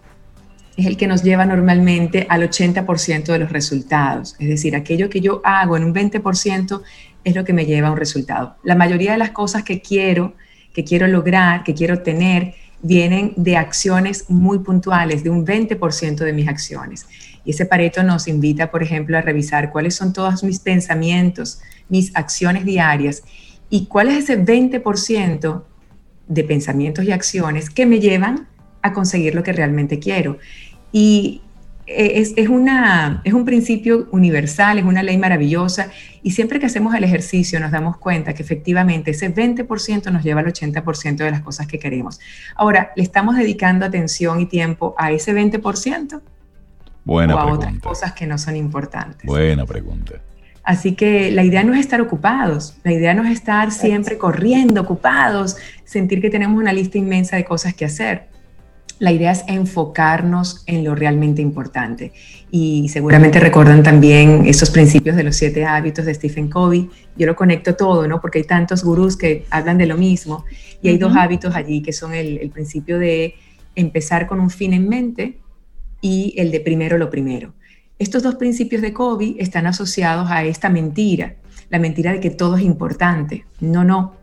es el que nos lleva normalmente al 80% de los resultados. Es decir, aquello que yo hago en un 20% es lo que me lleva a un resultado. La mayoría de las cosas que quiero, que quiero lograr, que quiero tener, vienen de acciones muy puntuales, de un 20% de mis acciones. Y ese Pareto nos invita, por ejemplo, a revisar cuáles son todos mis pensamientos, mis acciones diarias y cuál es ese 20% de pensamientos y acciones que me llevan a conseguir lo que realmente quiero. Y e, es, una, es un principio universal, es una ley maravillosa y siempre que hacemos el ejercicio nos damos cuenta que efectivamente ese 20% nos lleva al 80% de las cosas que queremos. Ahora, ¿le estamos dedicando atención y tiempo a ese 20%? Buena o a otras cosas que no son importantes. Buena pregunta. Así que la idea no es estar ocupados, la idea no es estar siempre corriendo, ocupados, sentir que tenemos una lista inmensa de cosas que hacer. la idea es enfocarnos en lo realmente importante. Y seguramente recuerdan también esos principios de los siete hábitos de Stephen Covey. Yo lo conecto todo, ¿no? Porque hay tantos gurús que hablan de lo mismo. Y hay dos hábitos allí que son el, el principio de empezar con un fin en mente y el de primero lo primero. Estos dos principios de Covey están asociados a esta mentira, la mentira de que todo es importante. No, no,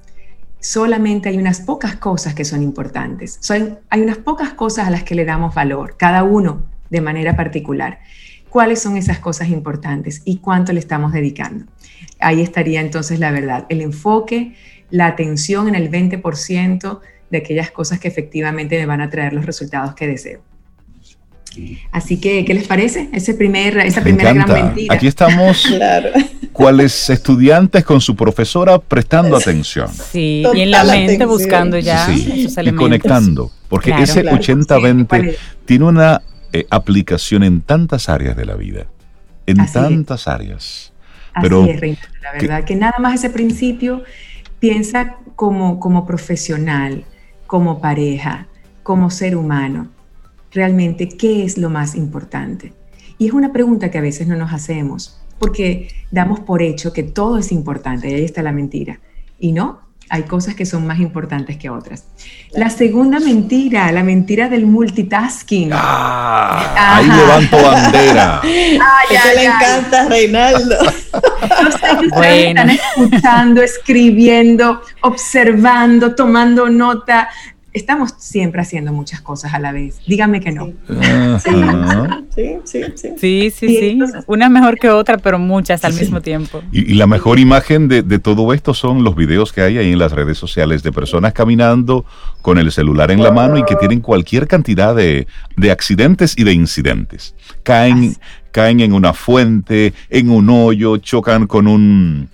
solamente hay unas pocas cosas que son importantes. Son, hay unas pocas cosas a las que le damos valor, cada uno de manera particular. ¿Cuáles son esas cosas importantes y cuánto le estamos dedicando? Ahí estaría entonces la verdad, el enfoque, la atención en el 20% de aquellas cosas que efectivamente me van a traer los resultados que deseo. Así que, ¿qué les parece? Ese primer, esa primera gran mentira. Aquí estamos, claro. cuales estudiantes con su profesora prestando atención. Sí, y en la mente buscando ya sí, y conectando, porque ese 80-20 tiene una eh, aplicación en tantas áreas de la vida, en tantas áreas. Pero Así es, la verdad, que, nada más ese principio piensa como, como profesional, como pareja, como ser humano realmente qué es lo más importante. Y es una pregunta que a veces no nos hacemos, porque damos por hecho que todo es importante, y ahí está la mentira. Y no, hay cosas que son más importantes que otras. La segunda mentira, la mentira del multitasking. Ah, ahí levanto bandera. Ay, ay, le encanta, Reinaldo. No sé que ustedes están escuchando, escribiendo, observando, tomando nota, estamos siempre haciendo muchas cosas a la vez. Dígame que no. Sí, sí, sí. Sí, sí, sí. Una mejor que otra, pero muchas al mismo tiempo. Y, la mejor imagen de, todo esto son los videos que hay ahí en las redes sociales de personas caminando con el celular en la mano y que tienen cualquier cantidad de, accidentes y de incidentes. Caen, caen en una fuente, en un hoyo, chocan con un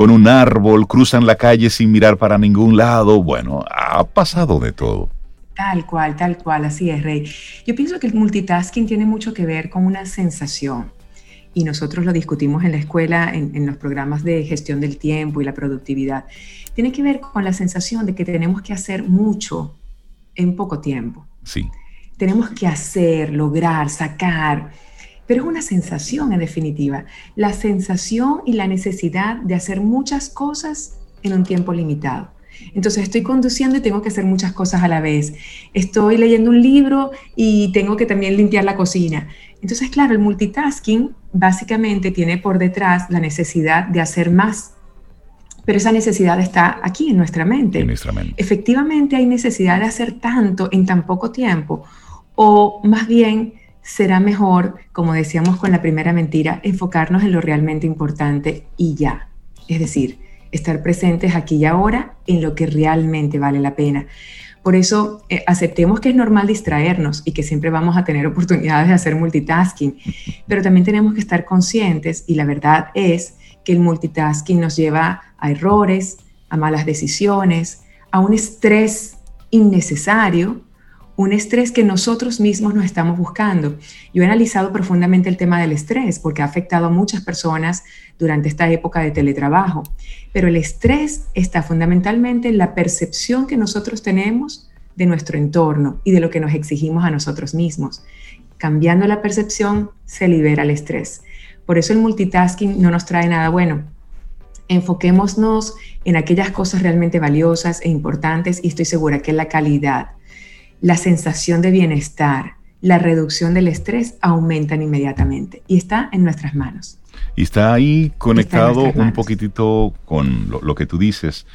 con un árbol, cruzan la calle sin mirar para ningún lado. Bueno, ha pasado de todo. Tal cual, tal cual, así es, Rey. Yo pienso que el multitasking tiene mucho que ver con una sensación. Y nosotros lo discutimos en la escuela, en, los programas de gestión del tiempo y la productividad. Tiene que ver con la sensación de que tenemos que hacer mucho en poco tiempo. Sí. Tenemos que hacer, lograr, sacar pero es una sensación en definitiva, la sensación y la necesidad de hacer muchas cosas en un tiempo limitado. Entonces estoy conduciendo y tengo que hacer muchas cosas a la vez. Estoy leyendo un libro y tengo que también limpiar la cocina. Entonces, claro, el multitasking básicamente tiene por detrás la necesidad de hacer más. Pero esa necesidad está aquí en nuestra mente. En nuestra mente. Efectivamente hay necesidad de hacer tanto en tan poco tiempo. O más bien será mejor, como decíamos con la primera mentira, enfocarnos en lo realmente importante y ya. Es decir, estar presentes aquí y ahora en lo que realmente vale la pena. Por eso eh, aceptemos que es normal distraernos y que siempre vamos a tener oportunidades de hacer multitasking, pero también tenemos que estar conscientes y la verdad es que el multitasking nos lleva a errores, a malas decisiones, a un estrés innecesario un estrés que nosotros mismos nos estamos buscando. Yo he analizado profundamente el tema del estrés porque ha afectado a muchas personas durante esta época de teletrabajo, pero el estrés está fundamentalmente en la percepción que nosotros tenemos de nuestro entorno y de lo que nos exigimos a nosotros mismos. Cambiando la percepción se libera el estrés. Por eso el multitasking no nos trae nada bueno. Enfoquémonos en aquellas cosas realmente valiosas e importantes y estoy segura que la calidad la sensación de bienestar, la reducción del estrés aumentan inmediatamente y está en nuestras manos. Y está ahí conectado un poquitito con lo, que tú dices,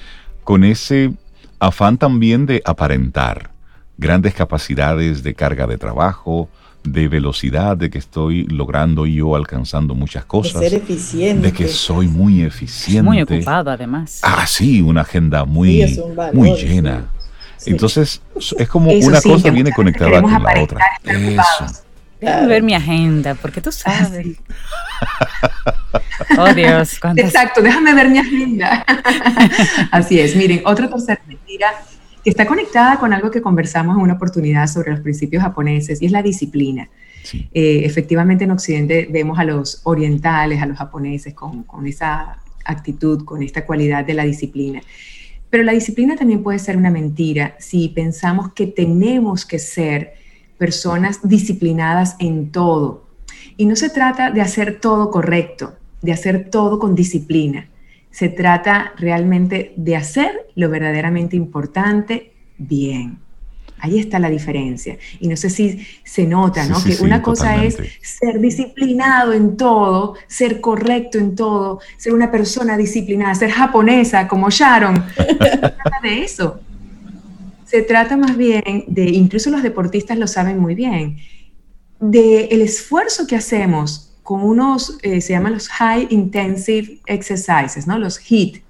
con ese afán también de aparentar grandes capacidades de carga de trabajo, de velocidad, de que estoy logrando y yo alcanzando muchas cosas. De ser eficiente. De que soy muy eficiente. Muy ocupado además. Ah, sí, una agenda muy, muy llena. Entonces, es como una cosa viene conectada con la otra. Eso. Déjame ver mi agenda, porque tú sabes. oh Dios, Exacto, déjame ver mi agenda. Así es. Miren, otra tercera mentira que está conectada con algo que conversamos en una oportunidad sobre los principios japoneses y es la disciplina. Eh, efectivamente en Occidente vemos a los orientales, a los japoneses con, con esa actitud, con esta cualidad de la disciplina. Pero la disciplina también puede ser una mentira si pensamos que tenemos que ser personas disciplinadas en todo. Y no se trata de hacer todo correcto, de hacer todo con disciplina. Se trata realmente de hacer lo verdaderamente importante bien. Ahí está la diferencia. Y no sé si se nota, ¿no? que una cosa es ser disciplinado en todo, ser correcto en todo, ser una persona disciplinada, ser japonesa como Sharon. se trata de eso. Se trata más bien de, incluso los deportistas lo saben muy bien, de el esfuerzo que hacemos con unos, eh, se llaman los High Intensive Exercises, ¿no? Los HIIT.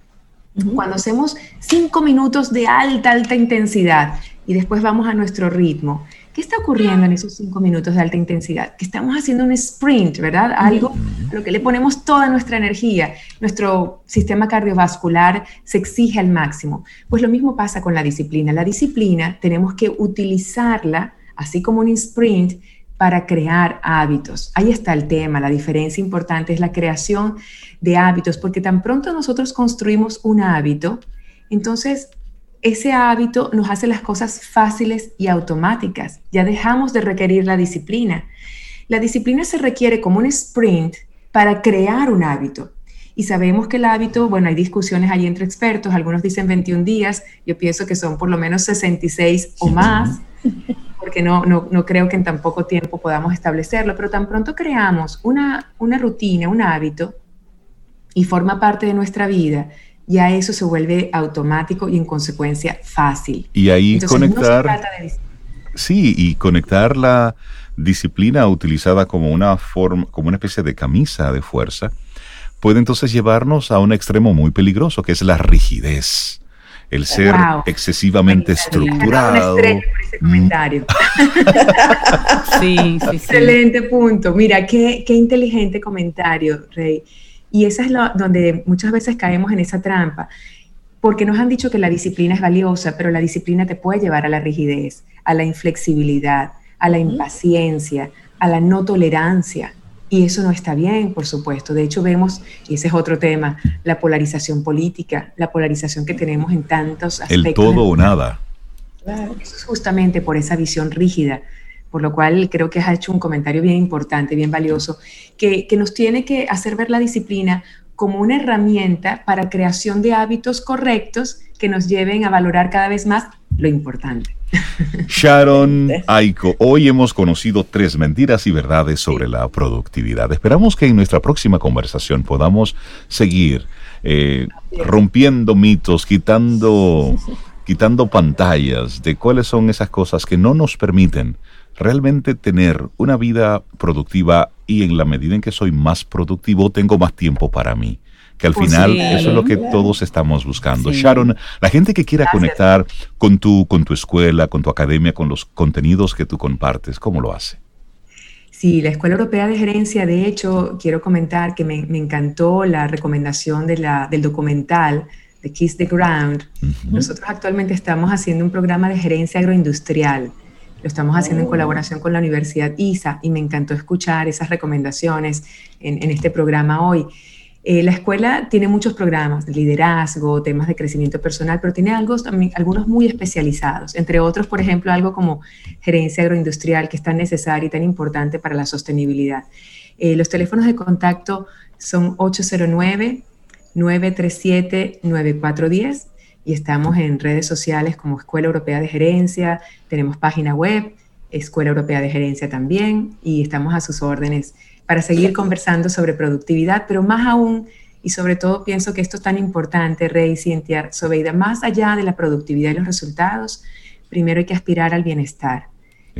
Cuando hacemos cinco minutos de alta, alta intensidad y después vamos a nuestro ritmo. ¿Qué está ocurriendo en esos cinco minutos de alta intensidad? Que estamos haciendo un sprint, ¿verdad? Algo a lo que le ponemos toda nuestra energía. Nuestro sistema cardiovascular se exige al máximo. Pues lo mismo pasa con la disciplina. La disciplina tenemos que utilizarla, así como un sprint, para crear hábitos. Ahí está el tema, la diferencia importante es la creación de hábitos, porque tan pronto nosotros construimos un hábito, entonces ese hábito nos hace las cosas fáciles y automáticas. Ya dejamos de requerir la disciplina. La disciplina se requiere como un sprint para crear un hábito. Y sabemos que el hábito, bueno, hay discusiones allí entre expertos, algunos dicen 21 días, yo pienso que son por lo menos 66 o más, porque no, no, no creo que en tan poco tiempo podamos establecerlo, pero tan pronto creamos una, una rutina, un hábito, y forma parte de nuestra vida, ya eso se vuelve automático y en consecuencia fácil. Y ahí conectar... sí, y conectar la disciplina utilizada como una forma, como una especie de camisa de fuerza, puede entonces llevarnos a un extremo muy peligroso, que es la rigidez. El ser excesivamente estructurado. comentario. sí, sí, sí. Excelente punto. Mira, qué, qué inteligente comentario, Rey. Y esa es lo, donde muchas veces caemos en esa trampa, porque nos han dicho que la disciplina es valiosa, pero la disciplina te puede llevar a la rigidez, a la inflexibilidad, a la impaciencia, a la no tolerancia. Y eso no está bien, por supuesto. De hecho, vemos, y ese es otro tema, la polarización política, la polarización que tenemos en tantos aspectos. El todo o nada. Eso es justamente por esa visión rígida por lo cual creo que has hecho un comentario bien importante, bien valioso, que, nos tiene que hacer ver la disciplina como una herramienta para creación de hábitos correctos que nos lleven a valorar cada vez más lo importante. Sharon Aiko, hoy hemos conocido tres mentiras y verdades sobre la productividad. Esperamos que en nuestra próxima conversación podamos seguir eh, rompiendo mitos, quitando, quitando pantallas de cuáles son esas cosas que no nos permiten realmente tener una vida productiva y en la medida en que soy más productivo tengo más tiempo para mí. Que al pues final eso es lo que todos estamos buscando. Sharon, la gente que quiera conectar con tu, con tu escuela, con tu academia, con los contenidos que tú compartes, ¿cómo lo hace? Sí, la Escuela Europea de Gerencia, de hecho, quiero comentar que me, encantó la recomendación de la, del documental de Kiss the Ground. Nosotros actualmente estamos haciendo un programa de gerencia agroindustrial lo estamos haciendo en colaboración con la Universidad ISA y me encantó escuchar esas recomendaciones en, este programa hoy. Eh, la escuela tiene muchos programas de liderazgo, temas de crecimiento personal, pero tiene algunos muy especializados, entre otros, por ejemplo, algo como gerencia agroindustrial, que es tan necesaria y tan importante para la sostenibilidad. Eh, los teléfonos de contacto son 809 937 9410 y estamos en redes sociales como Escuela Europea de Gerencia, tenemos página web, Escuela Europea de Gerencia también, y estamos a sus órdenes para seguir conversando sobre productividad, pero más aún, y sobre todo pienso que esto es tan importante, Rey, Cintia, Sobeida, más allá de la productividad y los resultados, primero hay que aspirar al bienestar.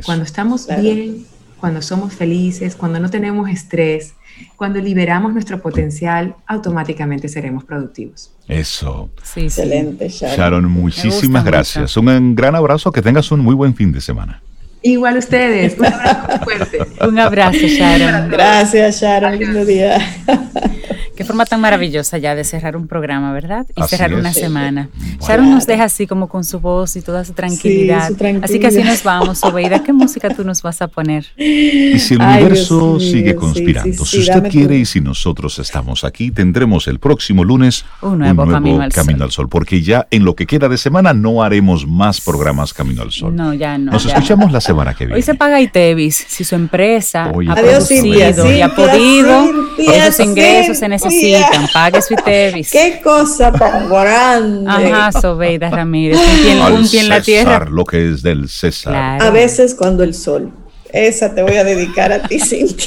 Cuando estamos bien, cuando somos felices, cuando no tenemos estrés, cuando liberamos nuestro potencial, automáticamente seremos productivos. Eso. Sí, Excelente, Sharon. Sharon, muchísimas gracias. Un gran abrazo, que tengas un muy buen fin de semana. Igual ustedes, un abrazo fuerte. un abrazo, Sharon. Gracias, Sharon, lindo día. Qué forma tan maravillosa ya de cerrar un programa, ¿verdad? Y Así cerrar una es. semana. Bueno. Sharon nos deja así como con su voz y toda su tranquilidad. su Así que así tranquilidad. nos vamos, Obeida. ¿Qué música tú nos vas a poner? Y si el Ay, universo Dios sigue sí, conspirando, sí, si sí, usted dame quiere tú. y si nosotros estamos aquí, tendremos el próximo lunes Un nuevo Camino al Sol. al Sol, porque ya en lo que queda de semana no haremos más programas Camino al Sol. No, ya no. Nos ya. escuchamos la semana que viene. Hoy se paga ITEVIS. Si su empresa Oye, ha Adiós, producido Cintia, y ha podido, Cintia, esos ingresos se Cintia. Necesitan. Pague su ITEVIS. Qué cosa tan grande. Ajá, Sobeida Ramírez. Un pie, en- Al un pie en la tierra. César, lo que es del César. Claro. A veces cuando el sol. Esa te voy a dedicar a ti, Cintia.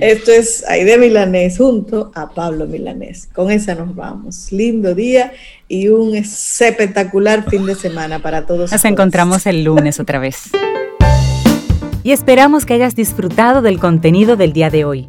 Esto es Aide Milanés junto a Pablo Milanés. Con esa nos vamos. Lindo día y un espectacular fin de semana para todos. Nos encontramos el lunes otra vez. Y esperamos que hayas disfrutado del contenido del día de hoy.